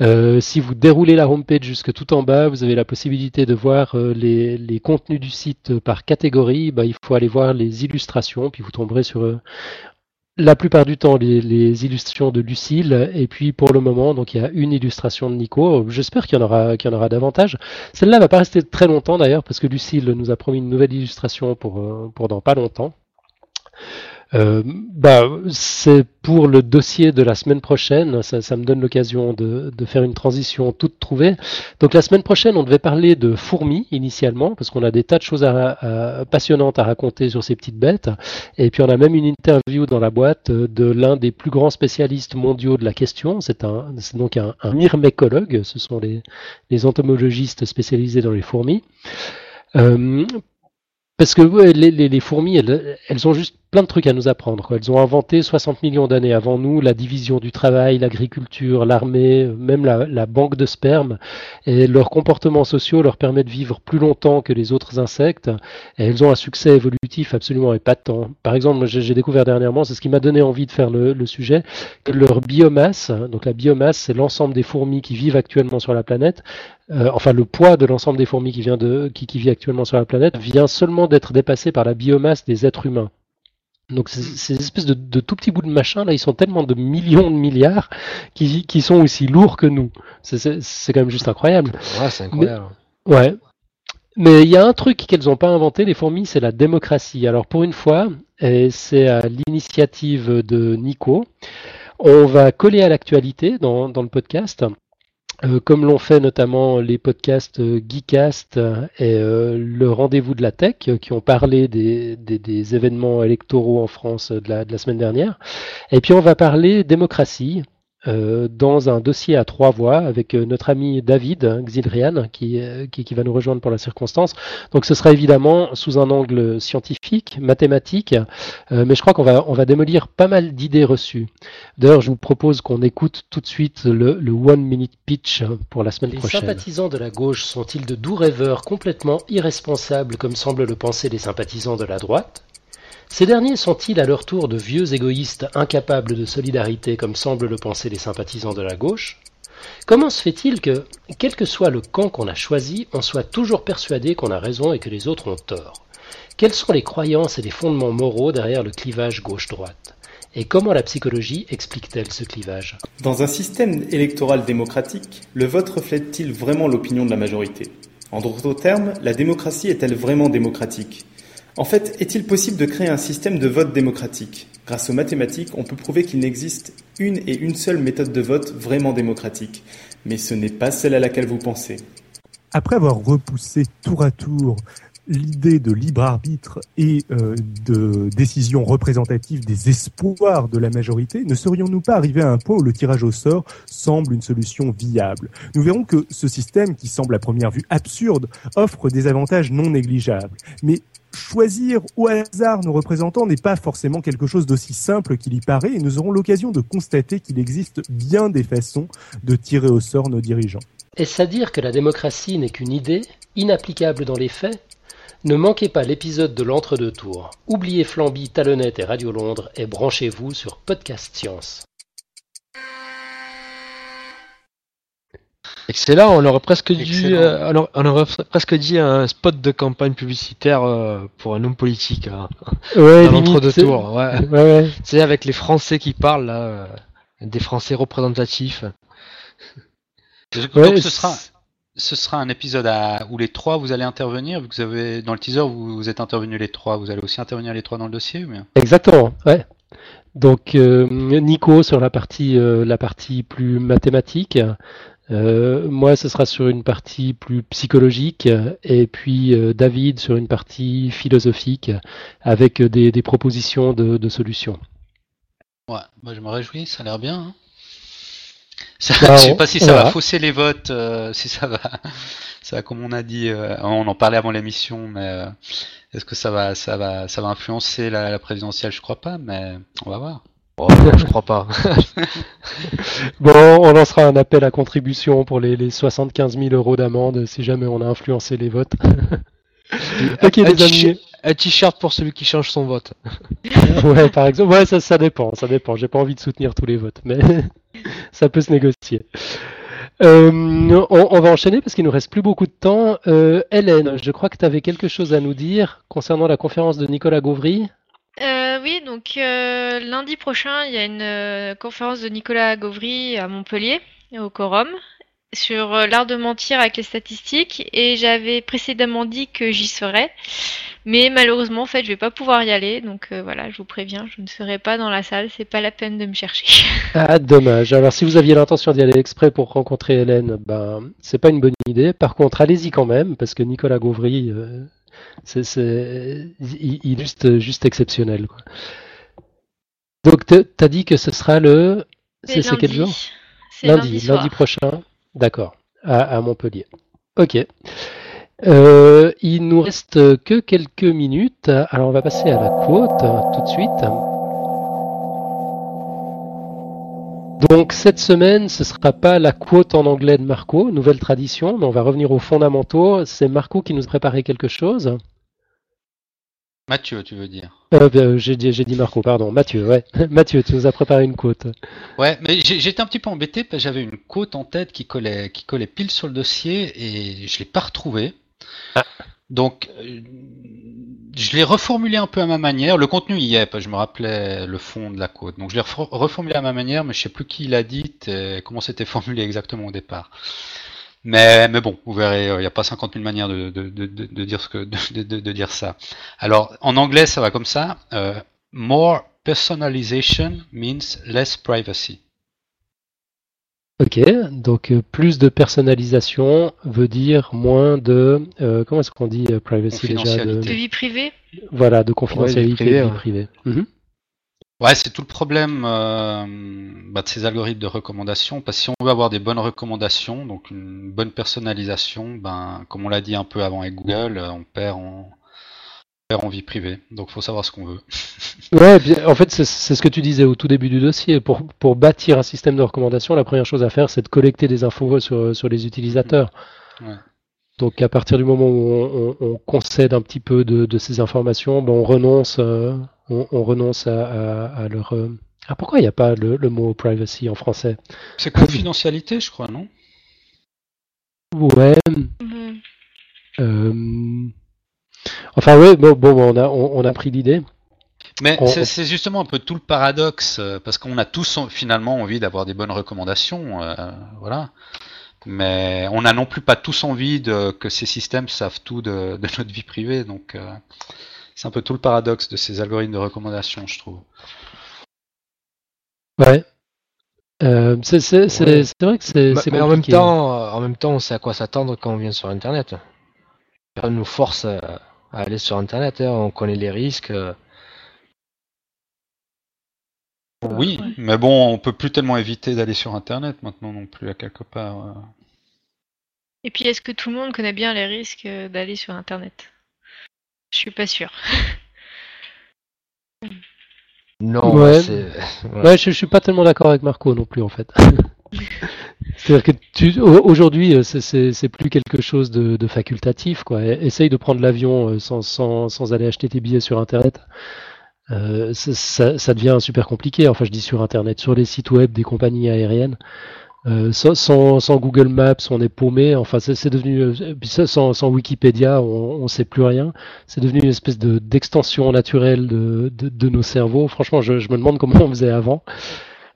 euh, si vous déroulez la homepage jusque tout en bas, vous avez la possibilité de voir les, contenus du site par catégorie. Bah, il faut aller voir les illustrations, puis vous tomberez sur la plupart du temps les, illustrations de Lucille et puis pour le moment donc il y a une illustration de Nico. J'espère qu'il y en aura qu'il y en aura davantage. Celle-là va pas rester très longtemps d'ailleurs parce que Lucille nous a promis une nouvelle illustration pour euh, pour dans pas longtemps. Euh, bah, c'est pour le dossier de la semaine prochaine. Ça, me donne l'occasion de, faire une transition toute trouvée. Donc la semaine prochaine, on devait parler de fourmis initialement, parce qu'on a des tas de choses passionnantes à raconter sur ces petites bêtes. Et puis on a même une interview dans la boîte de l'un des plus grands spécialistes mondiaux de la question. C'est un, donc un, myrmécologue. Ce sont les, les entomologistes spécialisés dans les fourmis. Euh, parce que les, fourmis, elles, ont juste plein de trucs à nous apprendre. Elles ont inventé 60 millions d'années avant nous la division du travail, l'agriculture, l'armée, même la, banque de sperme. Et leurs comportements sociaux leur permettent de vivre plus longtemps que les autres insectes. Et elles ont un succès évolutif absolument épatant. Par exemple, j'ai découvert dernièrement, c'est ce qui m'a donné envie de faire le, sujet, que leur biomasse, donc la biomasse, c'est l'ensemble des fourmis qui vivent actuellement sur la planète, euh, enfin le poids de l'ensemble des fourmis qui, vient de, qui vit actuellement sur la planète vient seulement d'être dépassé par la biomasse des êtres humains. Donc ces, espèces de, tout petits bouts de machin là, ils sont tellement de millions de milliards qui, qui sont aussi lourds que nous. C'est quand même juste incroyable. Ouais, c'est incroyable. Mais, ouais. Mais il y a un truc qu'elles n'ont pas inventé, les fourmis, c'est la démocratie. Alors pour une fois, et c'est à l'initiative de Nico, on va coller à l'actualité dans, dans le podcast. Euh, comme l'ont fait notamment les podcasts euh, Geekcast et euh, le Rendez-vous de la Tech, qui ont parlé des, événements électoraux en France de la, semaine dernière. Et puis on va parler démocratie. Euh, dans un dossier à trois voix avec euh, notre ami David hein, Xildrian qui, euh, qui, qui, va nous rejoindre pour la circonstance. Donc ce sera évidemment sous un angle scientifique, mathématique, mais je crois qu'on va, on va démolir pas mal d'idées reçues. D'ailleurs, je vous propose qu'on écoute tout de suite le, le One Minute Pitch pour la semaine prochaine. Les sympathisants de la gauche sont-ils de doux rêveurs complètement irresponsables comme semblent le penser les sympathisants de la droite? Ces derniers sont-ils à leur tour de vieux égoïstes incapables de solidarité comme semblent le penser les sympathisants de la gauche? Comment se fait-il que, quel que soit le camp qu'on a choisi, on soit toujours persuadé qu'on a raison et que les autres ont tort? Quelles sont les croyances et les fondements moraux derrière le clivage gauche-droite? Et comment la psychologie explique-t-elle ce clivage? Dans un système électoral démocratique, le vote reflète-t-il vraiment l'opinion de la majorité? En d'autres termes, la démocratie est-elle vraiment démocratique? En fait, est-il possible de créer un système de vote démocratique? Grâce aux mathématiques, on peut prouver qu'il n'existe une et une seule méthode de vote vraiment démocratique. Mais ce n'est pas celle à laquelle vous pensez. Après avoir repoussé tour à tour l'idée de libre arbitre et euh, de décision représentative des espoirs de la majorité, ne serions-nous pas arrivés à un point où le tirage au sort semble une solution viable? Nous verrons que ce système, qui semble à première vue absurde, offre des avantages non négligeables. Choisir au hasard nos représentants n'est pas forcément quelque chose d'aussi simple qu'il y paraît et nous aurons l'occasion de constater qu'il existe bien des façons de tirer au sort nos dirigeants. Est-ce à dire que la démocratie n'est qu'une idée, inapplicable dans les faits? Ne manquez pas l'épisode de l'entre-deux tours. Oubliez Flamby, Talonnette et Radio Londres et branchez-vous sur Podcast Science. Excellent, on aurait presque dit, euh, on, aurait, presque dit un spot de campagne publicitaire euh, pour un homme politique. Hein. Ouais, deux tours. Ouais. ouais, C'est avec les Français qui parlent là, euh, des Français représentatifs. Donc ce sera, ce sera un épisode à, où les trois vous allez intervenir. Vu que vous avez dans le teaser vous, vous êtes intervenus les trois, vous allez aussi intervenir les trois dans le dossier. Exactement. Ouais. Donc Nico sur la partie la partie plus mathématique, euh, moi, ce sera sur une partie plus psychologique et puis euh, David sur une partie philosophique avec des, propositions de, solutions. Ouais, moi je me réjouis, ça a l'air bien. Hein. Ça, bah, <laughs> je sais pas si ça va fausser les votes, euh, si ça va, <laughs> ça comme on a dit, on en parlait avant l'émission, mais est-ce que ça va, ça va, ça va influencer la, la présidentielle? Je crois pas, mais on va voir. Oh, je crois pas. <laughs> bon, on lancera un appel à contribution pour les, les 75 000 euros d'amende si jamais on a influencé les votes. <laughs> ok, les amis. Un t-shirt pour celui qui change son vote. <laughs> ouais, par exemple. Ouais, ça, ça dépend. Ça dépend. J'ai pas envie de soutenir tous les votes, mais ça peut se négocier. Euh, on, va enchaîner parce qu'il nous reste plus beaucoup de temps. Euh, Hélène, je crois que tu avais quelque chose à nous dire concernant la conférence de Nicolas Gauvry. Euh, oui, donc euh, lundi prochain, il y a une euh, conférence de Nicolas Gauvry à Montpellier, au Corum, sur l'art de mentir avec les statistiques. Et j'avais précédemment dit que j'y serais. Mais malheureusement, en fait, je vais pas pouvoir y aller. Donc voilà, je vous préviens, je ne serai pas dans la salle. C'est pas la peine de me chercher. <laughs> Ah, dommage. Alors, si vous aviez l'intention d'y aller exprès pour rencontrer Hélène, ben, c'est pas une bonne idée. Par contre, allez-y quand même, parce que Nicolas Gauvry c'est juste, juste exceptionnel. Quoi. Donc, tu as dit que ce sera le. C'est quel jour Lundi, lundi, prochain. D'accord, à, Montpellier. Ok. Euh, il nous reste que quelques minutes. Alors, on va passer à la quote tout de suite. Donc cette semaine, ce ne sera pas la quote en anglais de Marco, nouvelle tradition, mais on va revenir aux fondamentaux. C'est Marco qui nous a préparé quelque chose. Mathieu, tu veux dire? Euh, ben, J'ai dit, Marco, pardon. Mathieu, ouais. <laughs> Mathieu, tu nous as préparé une quote. Ouais, mais j'étais un petit peu embêté parce que j'avais une quote en tête qui collait, qui collait pile sur le dossier et je ne l'ai pas retrouvée. Ah. Donc, euh, je l'ai reformulé un peu à ma manière. Le contenu y est, je me rappelais le fond de la côte. Donc, je l'ai reformulé à ma manière, mais je sais plus qui l'a dit et comment c'était <laughs> formulé exactement au départ. Mais, mais bon, vous verrez, euh, il n'y a pas 50 000 manières de, dire ce <laughs> de, dire ça. Alors, en anglais, ça va comme ça. Euh, more personalization means less privacy. Ok, donc euh, plus de personnalisation veut dire moins de euh, comment est-ce qu'on dit euh, privacy déjà de... vie privée? Voilà, de confidentialité, de vie privée. Mhm. Ouais, c'est tout le problème bah, de ces algorithmes de recommandation, parce que si on veut avoir des bonnes recommandations, donc une bonne personnalisation, ben, comme on l'a dit un peu avant avec Google, on perd en, en vie privée. Donc, il faut savoir ce qu'on veut. <laughs> ouais, en fait, c'est ce que tu disais au tout début du dossier. Pour, pour bâtir un système de recommandation, la première chose à faire, c'est de collecter des infos sur, sur les utilisateurs. Donc, à partir du moment où on, concède un petit peu de, ces informations, ben, on renonce, euh, on, renonce à, leur. Euh, ah, pourquoi il n'y a pas le, mot privacy en français? C'est confidentialité, je crois, non? Ouais. Mm-hmm. Euh, Enfin, oui, bon, bon on, a, on, a pris l'idée. Mais c'est justement un peu tout le paradoxe, euh, parce qu'on a tous finalement envie d'avoir des bonnes recommandations, euh, voilà. Mais on n'a non plus pas tous envie de, que ces systèmes savent tout <laughs> de, notre vie privée, donc euh, c'est un peu tout le paradoxe de ces algorithmes de recommandation, je trouve. Ouais. c'est vrai que c'est. Mais en même temps, en même temps, on sait à quoi s'attendre quand on vient sur Internet. Ça nous force à aller sur Internet. Hein, on connaît les risques. Euh. Oui, mais bon, on peut plus tellement éviter d'aller sur Internet maintenant non plus à quelque part. Euh. Et puis, est-ce que tout le monde connaît bien les risques euh, d'aller sur Internet? Je suis pas sûr. non, <laughs> ouais. ouais, je, je suis pas tellement d'accord avec Marco non plus en fait. <laughs> C'est-à-dire que tu, aujourd'hui, euh, c'est plus quelque chose de, facultatif. Quoi. Essaye de prendre l'avion euh, sans, sans, sans, aller acheter tes billets sur Internet. Euh, ça, ça, devient super compliqué. Enfin, je dis sur Internet, sur les sites web des compagnies aériennes. Euh, sans, sans, Google Maps, on est paumé. Enfin, c'est devenu euh, sans, sans, Wikipédia, on ne sait plus rien. C'est devenu une espèce d'extension naturelle de, de, de, nos cerveaux. Franchement, je, je, me demande comment on faisait avant.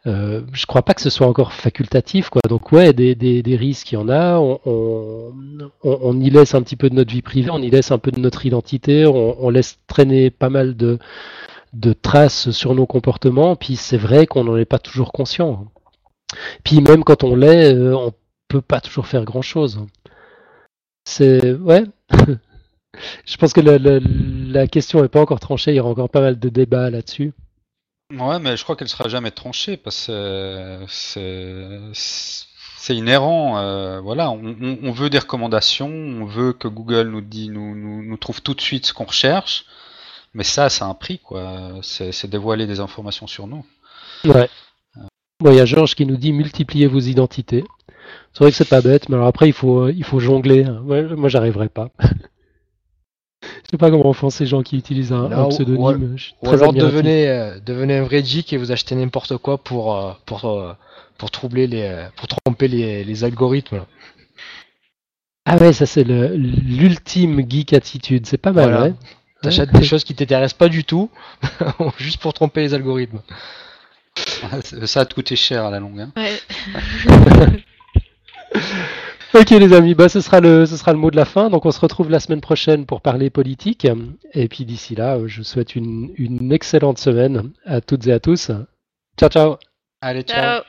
Euh, je crois pas que ce soit encore facultatif, quoi. Donc ouais, des, risques, il y en a. On, y laisse un petit peu de notre vie privée, on y laisse un peu de notre identité, on, laisse traîner pas mal de, traces sur nos comportements. Puis c'est vrai qu'on n'en est pas toujours conscient. Puis même quand on l'est, euh, on peut pas toujours faire grand chose. C'est ouais. <laughs> je pense que la, la question n'est pas encore tranchée. Il y aura encore pas mal de débats là-dessus. Ouais, mais je crois qu'elle sera jamais tranchée parce que c'est inhérent. Euh, voilà, on, veut des recommandations, on veut que Google nous dit, nous, nous, trouve tout de suite ce qu'on recherche, mais ça, c'est un prix, quoi. C'est dévoiler des informations sur nous. Ouais. Bon, il y a Georges qui nous dit multipliez vos identités. C'est vrai que c'est pas bête, mais alors après il faut il faut jongler. moi, j'arriverai pas. <laughs> Je sais pas comment font ces gens qui utilisent un, pseudonyme. Ou, alors devenez, euh, devenez, un vrai geek et vous achetez n'importe quoi pour, euh, pour, euh, pour, troubler les, pour tromper les, les algorithmes. Ah ouais, ça c'est l'ultime geek attitude, c'est pas mal, voilà. ouais. T'achètes des choses qui t'intéressent pas du tout, <laughs> juste pour tromper les algorithmes. Ça a te coûté cher à la longue. Hein. Ouais. <laughs> <laughs> Ok les amis, bah, ce, sera le, ce sera le mot de la fin. Donc on se retrouve la semaine prochaine pour parler politique. Et puis d'ici là, je vous souhaite une, une excellente semaine à toutes et à tous. Ciao ciao. Allez, ciao. ciao.